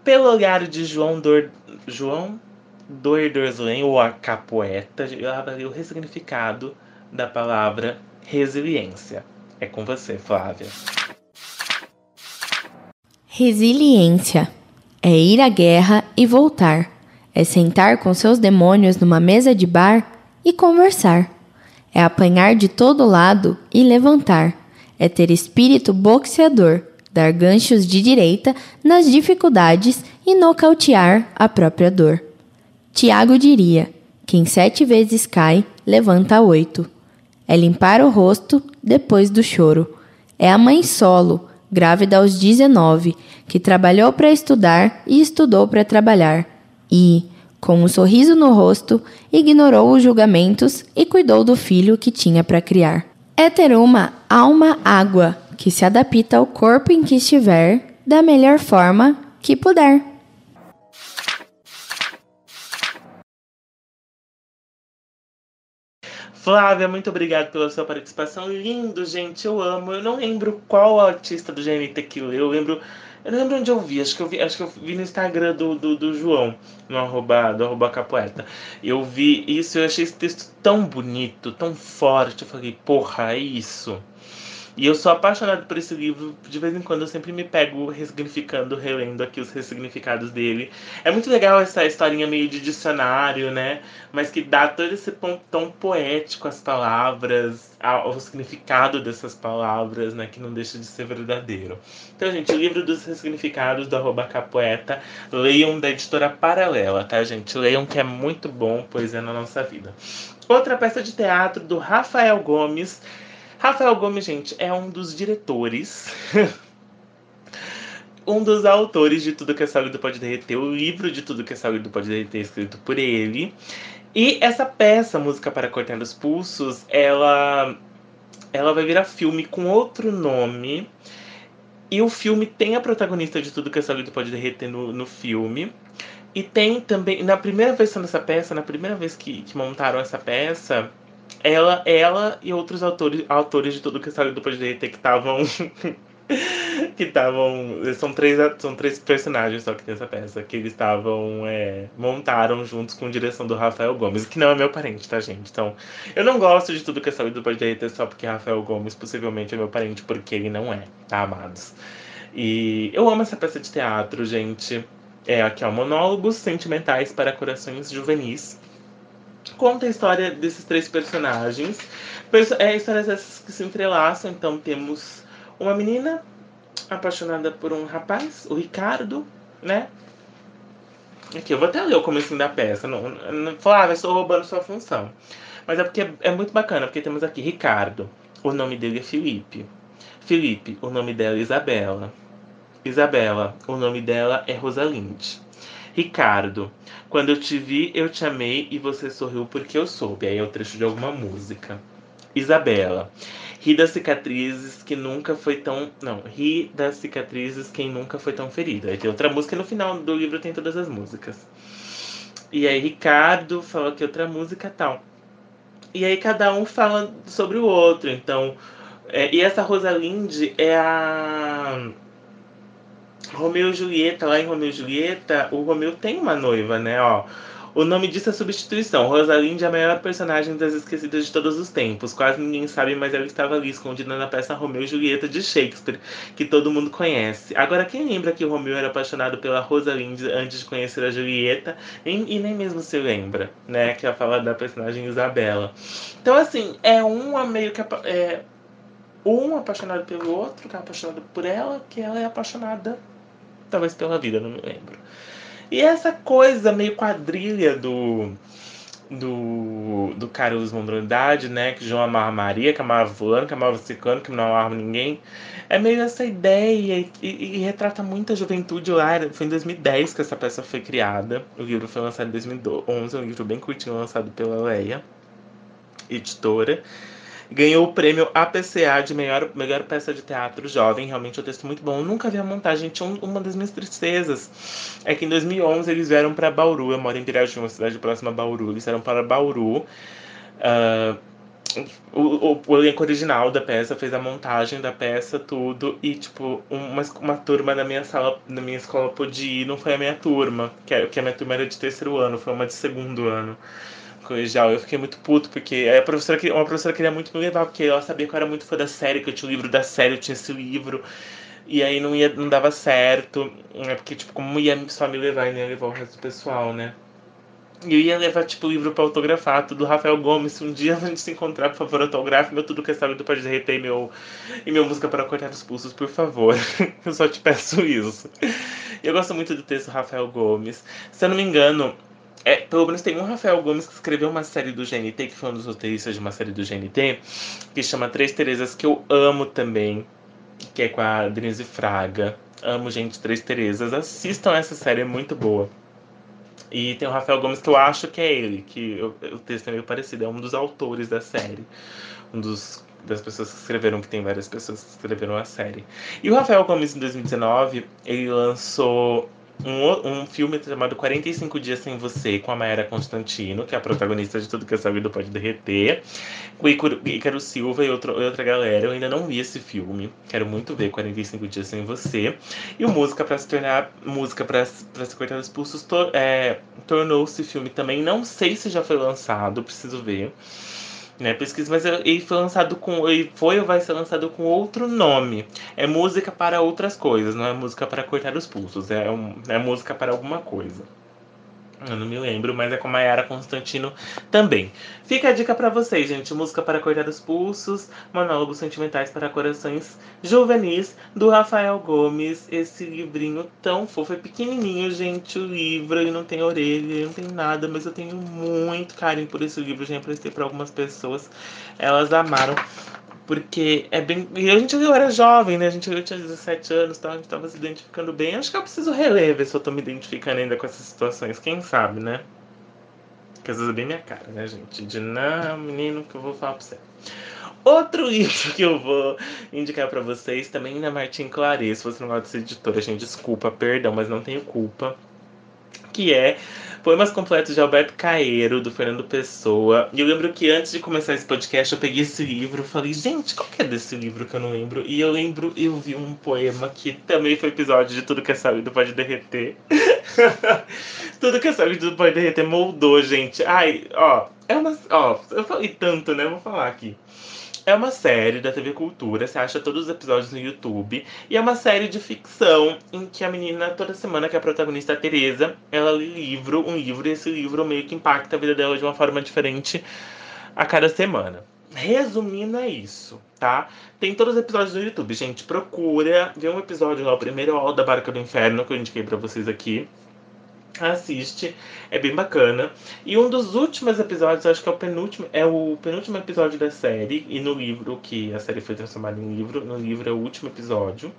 Pelo Olhar de João Dor... João Doerdorslen, ou a Capoeta. Ela vai ler o ressignificado da palavra resiliência. É com você, Flávia. Resiliência é ir à guerra e voltar. É sentar com seus demônios numa mesa de bar e conversar é apanhar de todo lado e levantar, é ter espírito boxeador, dar ganchos de direita nas dificuldades e nocautear a própria dor. Tiago diria: quem sete vezes cai, levanta oito. É limpar o rosto depois do choro. É a mãe solo, grávida aos 19, que trabalhou para estudar e estudou para trabalhar. E, com um sorriso no rosto, ignorou os julgamentos e cuidou do filho que tinha para criar. É ter uma alma água que se adapta ao corpo em que estiver da melhor forma que puder. Flávia, muito obrigado pela sua participação. Lindo, gente, eu amo. Eu não lembro qual artista do GNT que leu. Eu lembro eu não lembro onde eu vi, acho que eu vi, acho que eu vi no Instagram do, do, do João, no arroba, do arroba capoeta. Eu vi isso, eu achei esse texto tão bonito, tão forte. Eu falei, porra, é isso. E eu sou apaixonado por esse livro. De vez em quando eu sempre me pego ressignificando, relendo aqui os ressignificados dele. É muito legal essa historinha meio de dicionário, né? Mas que dá todo esse tom poético às palavras, ao significado dessas palavras, né? Que não deixa de ser verdadeiro. Então, gente, o livro dos ressignificados do arroba capoeta, leiam da editora Paralela, tá, gente? Leiam que é muito bom, poesia na nossa vida. Outra peça de teatro do Rafael Gomes Rafael Gomes, gente, é um dos diretores. um dos autores de Tudo que é Sólido Pode Derreter, o livro de Tudo que é Sólido Pode Derreter, escrito por ele. E essa peça, Música para Cortar os Pulsos, ela, ela vai virar filme com outro nome. E o filme tem a protagonista de Tudo que é Sólido Pode Derreter no, no filme. E tem também, na primeira versão dessa peça, na primeira vez que, que montaram essa peça, ela, ela e outros autores, autores de tudo que saiu do Pode que estavam que estavam. São três, são três personagens só que tem essa peça, que eles estavam. É, montaram juntos com direção do Rafael Gomes, que não é meu parente, tá, gente? Então, eu não gosto de tudo que é saúde do Pode só porque Rafael Gomes possivelmente é meu parente, porque ele não é, tá, amados? E eu amo essa peça de teatro, gente. É aqui, ó, Monólogos Sentimentais para Corações Juvenis. Conta a história desses três personagens. É histórias essas que se entrelaçam, então temos uma menina apaixonada por um rapaz, o Ricardo, né? Aqui, eu vou até ler o começo da peça. Não, não falar, ah, estou roubando sua função. Mas é porque é muito bacana, porque temos aqui Ricardo. O nome dele é Felipe. Felipe, o nome dela é Isabela. Isabela, o nome dela é Rosalinde. Ricardo, quando eu te vi, eu te amei e você sorriu porque eu soube. Aí é o trecho de alguma música. Isabela, ri das cicatrizes que nunca foi tão. Não, ri das cicatrizes quem nunca foi tão ferido. Aí tem outra música e no final do livro tem todas as músicas. E aí Ricardo fala que outra música tal. E aí cada um fala sobre o outro. Então. É, e essa Rosalinde é a Romeu e Julieta, lá em Romeu e Julieta, o Romeu tem uma noiva, né? Ó, o nome disso é substituição. Rosalinde é a maior personagem das esquecidas de todos os tempos. Quase ninguém sabe, mas ela estava ali escondida na peça Romeu e Julieta de Shakespeare, que todo mundo conhece. Agora, quem lembra que o Romeu era apaixonado pela Rosalinde antes de conhecer a Julieta? E, e nem mesmo se lembra, né? Que ela fala da personagem Isabela. Então, assim, é uma meio que. É, um apaixonado pelo outro, que é apaixonado por ela, que ela é apaixonada talvez pela vida, não me lembro. E essa coisa meio quadrilha do do, do Carlos Mondronidade, né? Que João amava Maria, que amava fulano, que amava ciclano, que não amava ninguém. É meio essa ideia e, e, e, retrata muita juventude lá. Foi em 2010 que essa peça foi criada. O livro foi lançado em 2011, é um livro bem curtinho lançado pela Leia, editora ganhou o prêmio APCA de melhor, melhor peça de teatro jovem. Realmente é um texto muito bom. Eu nunca vi a montagem. Tinha um, uma das minhas tristezas. É que em 2011 eles vieram para Bauru. Eu moro em Pirajá, uma cidade próxima a Bauru. Eles vieram para Bauru. Uh, o, o, o, elenco original da peça fez a montagem da peça, tudo, e tipo, uma, uma turma da minha sala, da minha escola podia ir, não foi a minha turma, que, é, que a minha turma era de terceiro ano, foi uma de segundo ano colegial. Eu fiquei muito puto, porque a professora, uma professora queria muito me levar, porque ela sabia que eu era muito fã da série, que eu tinha o livro da série, eu tinha esse livro. E aí não, ia, não dava certo, né? Porque, tipo, como ia só me levar e nem ia levar o resto do pessoal, né? E eu ia levar, tipo, o livro pra autografar, tudo Rafael Gomes. Se um dia a gente se encontrar, por favor, autografe meu Tudo Que é Sábio Pode Derreter meu, e meu Música para Cortar os Pulsos, por favor. eu só te peço isso. Eu gosto muito do texto Rafael Gomes. Se eu não me engano, é, pelo menos tem um Rafael Gomes que escreveu uma série do GNT, que foi um dos roteiristas de uma série do GNT, que chama Três Terezas, que eu amo também, que é com a Denise Fraga. Amo, gente, Três Terezas. Assistam essa série, é muito boa. E tem o Rafael Gomes, que eu acho que é ele, que eu, o texto é meio parecido, é um dos autores da série. Um dos das pessoas que escreveram, que tem várias pessoas que escreveram a série. E o Rafael Gomes, em 2019, ele lançou um, um filme chamado 45 Dias Sem Você, com a Mayara Constantino, que é a protagonista de Tudo Que Essa Vida Pode Derreter, com Ícaro Silva e, outro, e outra galera. Eu ainda não vi esse filme, quero muito ver 45 Dias Sem Você. E o Música para se tornar música para se cortar os pulsos to, é, tornou-se filme também. Não sei se já foi lançado, preciso ver né? Pesquisa, mas ele foi lançado com. Ele foi ou vai ser lançado com outro nome. É música para outras coisas, não é música para cortar os pulsos, é, um, é música para alguma coisa. Eu não me lembro, mas é com Mayara Constantino também. Fica a dica para vocês, gente. Música para cortar os pulsos, monólogos sentimentais para corações juvenis, do Rafael Gomes. Esse livrinho tão fofo. É pequenininho, gente, o livro. Ele não tem orelha, não tem nada, mas eu tenho muito carinho por esse livro. Já emprestei para algumas pessoas. Elas amaram. Porque é bem. E a gente eu era jovem, né? A gente eu tinha 17 anos, então a gente tava se identificando bem. Acho que eu preciso reler, ver se eu tô me identificando ainda com essas situações. Quem sabe, né? Porque às vezes é bem minha cara, né, gente? De não, menino, que eu vou falar pra você. Outro livro que eu vou indicar para vocês, também da Martin Claret. Se você não gosta dessa editora, gente, desculpa, perdão, mas não tenho culpa que é Poemas Completos de Alberto Caeiro, do Fernando Pessoa. E eu lembro que antes de começar esse podcast, eu peguei esse livro e falei, gente, qual que é desse livro que eu não lembro? E eu lembro, eu vi um poema que também foi episódio de Tudo que é Saúde Pode Derreter. Tudo que é Saúde Pode Derreter moldou, gente. Ai, ó, é uma. Ó, eu falei tanto, né? Vou falar aqui. É uma série da TV Cultura, você acha todos os episódios no YouTube. E é uma série de ficção em que a menina, toda semana, que é a protagonista a Teresa, ela lê livro, um livro, e esse livro meio que impacta a vida dela de uma forma diferente a cada semana. Resumindo, é isso, tá? Tem todos os episódios no YouTube, gente. Procura, vê um episódio lá, o primeiro ó, da Barca do Inferno, que eu indiquei pra vocês aqui assiste, é bem bacana. E um dos últimos episódios, acho que é o penúltimo, é o penúltimo episódio da série, e no livro, que a série foi transformada em livro, no livro é o último episódio,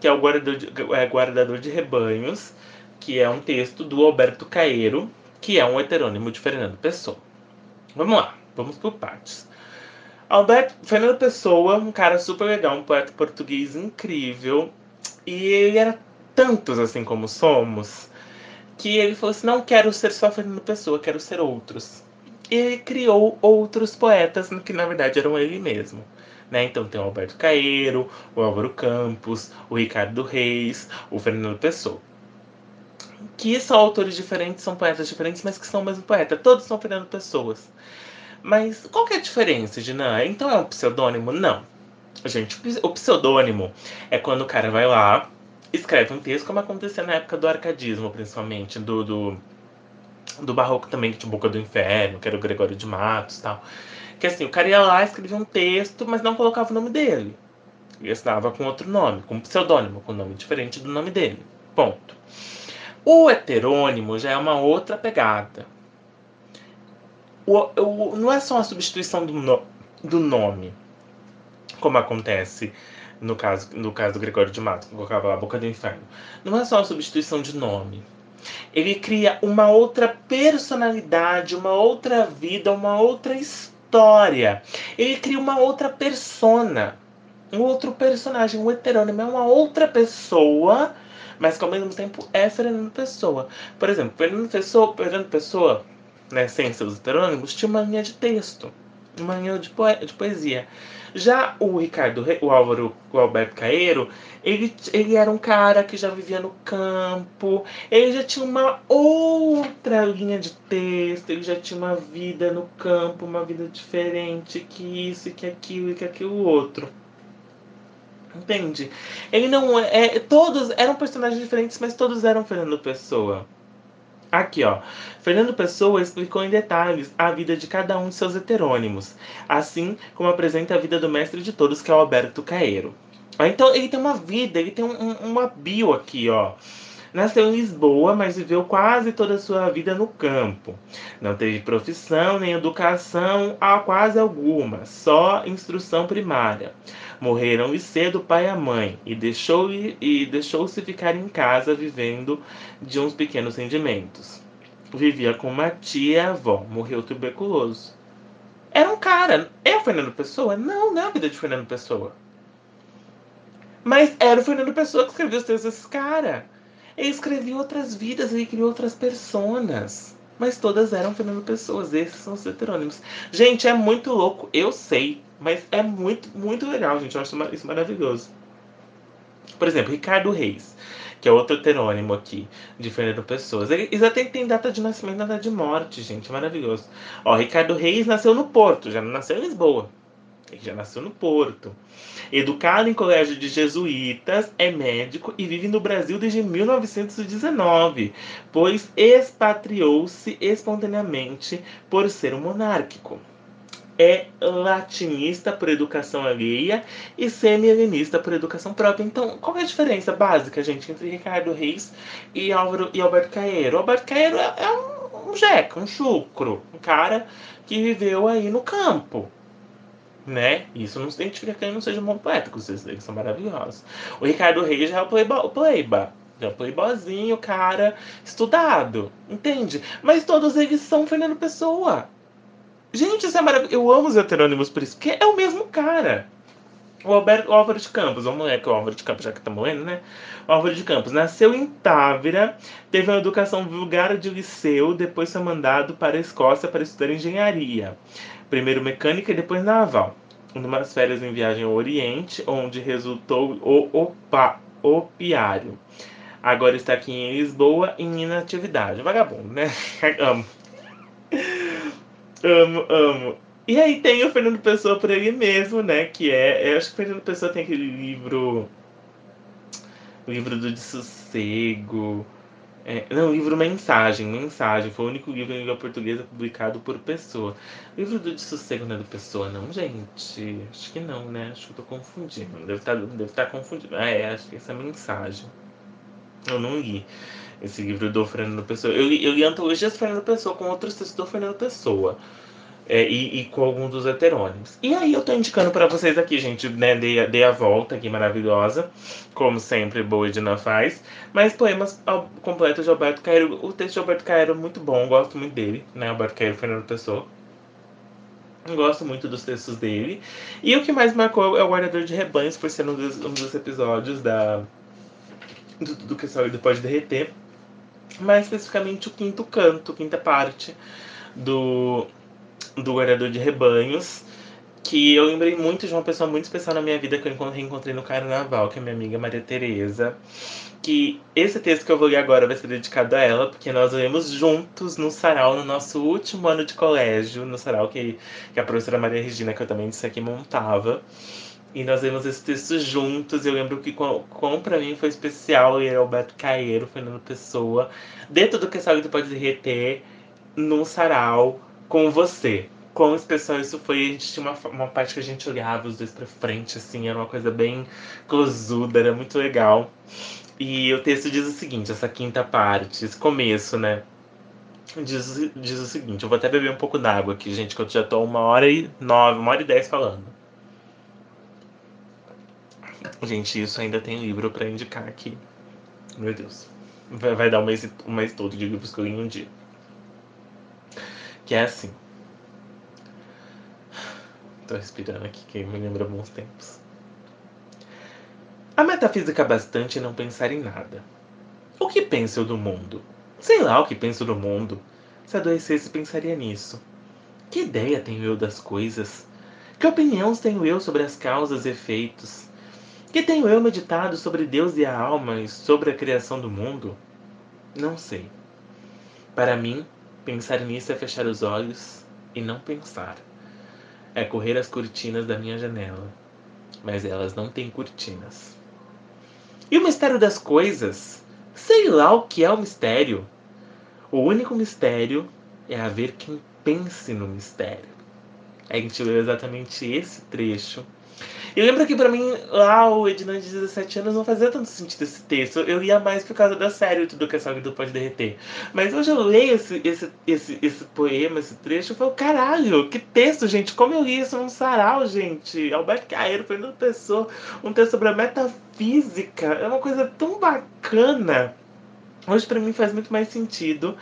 que é o Guardador de, é, Guardador de Rebanhos, que é um texto do Alberto Caeiro, que é um heterônimo de Fernando Pessoa. Vamos lá, vamos por partes. Alberto, Fernando Pessoa, um cara super legal, um poeta português incrível, e ele era tantos assim como somos, que ele falou assim: não quero ser só Fernando Pessoa, quero ser outros. E ele criou outros poetas, que na verdade eram ele mesmo. Né? Então tem o Alberto Caeiro, o Álvaro Campos, o Ricardo Reis, o Fernando Pessoa. Que são autores diferentes, são poetas diferentes, mas que são o mesmo poeta. Todos são Fernando Pessoas. Mas qual que é a diferença, Dinan? Então é um pseudônimo? Não. Gente, o pseudônimo é quando o cara vai lá, escreve um texto, como acontecia na época do arcadismo, principalmente, do, do, do barroco também, que tinha Boca do Inferno, que era o Gregório de Matos e tal. Que assim, o cara ia lá, escrevia um texto, mas não colocava o nome dele. Ele assinava com outro nome, com um pseudônimo, com um nome diferente do nome dele. Ponto. O heterônimo já é uma outra pegada. O, o, não é só a substituição do, no, do nome, como acontece no caso, no caso do Gregório de Matos, que colocava lá a Boca do Inferno, não é só a substituição de nome. Ele cria uma outra personalidade, uma outra vida, uma outra história. Ele cria uma outra persona, um outro personagem, um heterônimo, é uma outra pessoa, mas que ao mesmo tempo é Fernando Pessoa. Por exemplo, Fernando Pessoa, Fernando Pessoa, né, sem seus heterônimos, tinha uma linha de texto, uma linha de, poe de poesia. Já o Ricardo, o Álvaro, o Alberto Caeiro, ele, ele era um cara que já vivia no campo, ele já tinha uma outra linha de texto, ele já tinha uma vida no campo, uma vida diferente, que isso, que aquilo, que aquilo outro. Entende? Ele não é, é. Todos eram personagens diferentes, mas todos eram Fernando Pessoa. Aqui, ó. Fernando Pessoa explicou em detalhes a vida de cada um de seus heterônimos, assim como apresenta a vida do mestre de todos, que é o Alberto Caeiro. Então, ele tem uma vida, ele tem um, uma bio aqui, ó. Nasceu em Lisboa, mas viveu quase toda a sua vida no campo. Não teve profissão nem educação, há quase alguma, só instrução primária. Morreram-lhe cedo o pai e a mãe, e deixou-se e deixou ficar em casa vivendo de uns pequenos rendimentos. Vivia com uma tia avó, morreu tuberculoso. Era um cara. É o Fernando Pessoa? Não, não é a vida de Fernando Pessoa. Mas era o Fernando Pessoa que escreveu os textos desse cara. Ele escrevia outras vidas, ele criou outras personas. Mas todas eram Fernando Pessoas. Esses são os heterônimos. Gente, é muito louco, eu sei. Mas é muito, muito legal, gente. Eu acho isso maravilhoso. Por exemplo, Ricardo Reis, que é outro heterônimo aqui, de Fernando Pessoas. Eles até tem data de nascimento e data de morte, gente. Maravilhoso. Ó, Ricardo Reis nasceu no Porto, já não nasceu em Lisboa. Ele já nasceu no Porto. Educado em colégio de jesuítas, é médico e vive no Brasil desde 1919, pois expatriou-se espontaneamente por ser um monárquico é latinista por educação alheia e semi-helenista por educação própria. Então, qual é a diferença básica, gente, entre Ricardo Reis e, Álvaro, e Alberto Caeiro? Alberto Caeiro é, é um, um jeca, um chucro, um cara que viveu aí no campo. Né? Isso não significa que ele não seja um bom poeta, vocês eles são maravilhosos. O Ricardo Reis já é o playboy, playba. Já é o playboyzinho, cara estudado, entende? Mas todos eles são Fernando Pessoa. Gente, isso é maravilhoso. Eu amo os heterônimos por isso, porque é o mesmo cara. O, Alberto, o Álvaro de Campos, o moleque, o Álvaro de Campos, já que tá morrendo, né? O Álvaro de Campos nasceu em Távira, teve uma educação vulgar de liceu, depois foi mandado para a Escócia para estudar engenharia. Primeiro mecânica e depois naval. Numas férias em viagem ao Oriente, onde resultou o opa, opiário. Agora está aqui em Lisboa em inatividade. Vagabundo, né? amo. Amo, amo. E aí tem o Fernando Pessoa por ele mesmo, né? Que é. Eu acho que o Fernando Pessoa tem aquele livro. Livro do de sossego. É, não, livro Mensagem, Mensagem. Foi o único livro em língua portuguesa publicado por Pessoa. Livro do sossego não é do Pessoa, não, gente? Acho que não, né? Acho que eu tô confundindo. Deve estar, deve estar confundindo. Ah, é, acho que essa é Mensagem. Eu não li esse livro do Fernando Pessoa. Eu li, eu li antologias do Fernando Pessoa com outros textos do Fernando Pessoa. É, e, e, com alguns dos heterônimos. E aí eu tô indicando para vocês aqui, gente, né? Dei, dei a volta aqui maravilhosa, como sempre, boa Edna faz. Mas poemas completos de Alberto Cairo. O texto de Alberto Cairo é muito bom, gosto muito dele, né? Alberto Cairo Fernando Pessoa. Gosto muito dos textos dele. E o que mais marcou é o Guardador de Rebanhos, por ser um dos, um dos episódios da, do, do que só ele pode derreter. Mais especificamente o quinto canto, quinta parte do, do guardador de rebanhos, que eu lembrei muito de uma pessoa muito especial na minha vida que eu reencontrei no carnaval, que é minha amiga Maria Tereza. Que esse texto que eu vou ler agora vai ser dedicado a ela, porque nós lemos juntos no sarau, no nosso último ano de colégio, no sarau que, que a professora Maria Regina, que eu também disse aqui, montava. E nós lemos esse texto juntos. Eu lembro que, como, como pra mim foi especial ler Alberto Caeiro, Fernando Pessoa, dentro do que sabe que pode derreter, num sarau, com você. Quão especial isso foi, a gente tinha uma, uma parte que a gente olhava os dois pra frente, assim, era uma coisa bem closuda, era muito legal. E o texto diz o seguinte, essa quinta parte, esse começo, né? Diz, diz o seguinte, eu vou até beber um pouco d'água aqui, gente, que eu já tô uma hora e nove, uma hora e dez falando. Gente, isso ainda tem livro para indicar aqui. Meu Deus. Vai, vai dar um mês, um mês todo de livros que eu li um dia que é assim. Tô respirando aqui, que me lembra bons tempos. A metafísica bastante é não pensar em nada. O que penso eu do mundo? Sei lá o que penso do mundo. Se adoecesse, pensaria nisso. Que ideia tenho eu das coisas? Que opiniões tenho eu sobre as causas e efeitos? Que tenho eu meditado sobre Deus e a alma e sobre a criação do mundo? Não sei. Para mim, Pensar nisso é fechar os olhos e não pensar. É correr as cortinas da minha janela, mas elas não têm cortinas. E o mistério das coisas? Sei lá o que é o mistério. O único mistério é haver quem pense no mistério. A gente leu exatamente esse trecho e lembra que pra mim, lá o Ednan de 17 anos não fazia tanto sentido esse texto. Eu ia mais por causa da série Tudo que a Saga Pode Derreter. Mas hoje eu leio esse, esse, esse, esse poema, esse trecho, e falo, caralho, que texto, gente. Como eu li isso num sarau, gente. Alberto Caeiro, Fernando Pessoa, um texto sobre a metafísica. É uma coisa tão bacana. Hoje para mim faz muito mais sentido.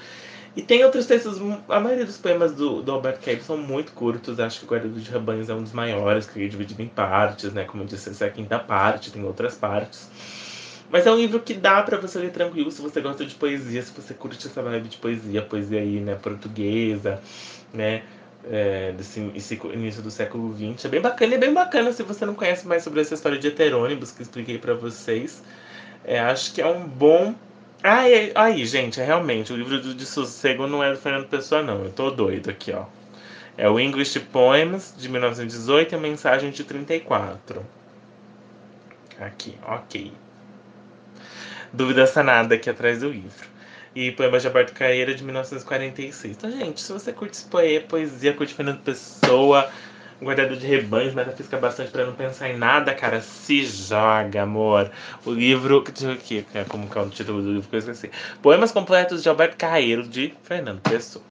E tem outros textos, a maioria dos poemas do, do Albert Camus são muito curtos. Acho que o Guarda de Rebanhos é um dos maiores, que é dividido em partes, né? Como eu disse, essa é a quinta parte, tem outras partes. Mas é um livro que dá para você ler tranquilo se você gosta de poesia, se você curte essa vibe de poesia, poesia aí, né, portuguesa, né? É, desse início do século XX. É bem bacana, é bem bacana se você não conhece mais sobre essa história de heterônimos que expliquei para vocês. É, acho que é um bom Aí, aí, gente, é realmente, o livro de sossego não é do Fernando Pessoa, não. Eu tô doido aqui, ó. É o English Poems, de 1918, e a Mensagem de 34. Aqui, ok. Dúvida sanada aqui atrás do livro. E Poemas de Alberto Caeira, de 1946. Então, gente, se você curte poesia, curte Fernando Pessoa guardador de rebanhos, metafísica bastante para não pensar em nada, cara. Se joga, amor. O livro. Deixa eu aqui, como que é o título do livro que eu esqueci. Poemas completos de Alberto Carreiro, de Fernando Pessoa.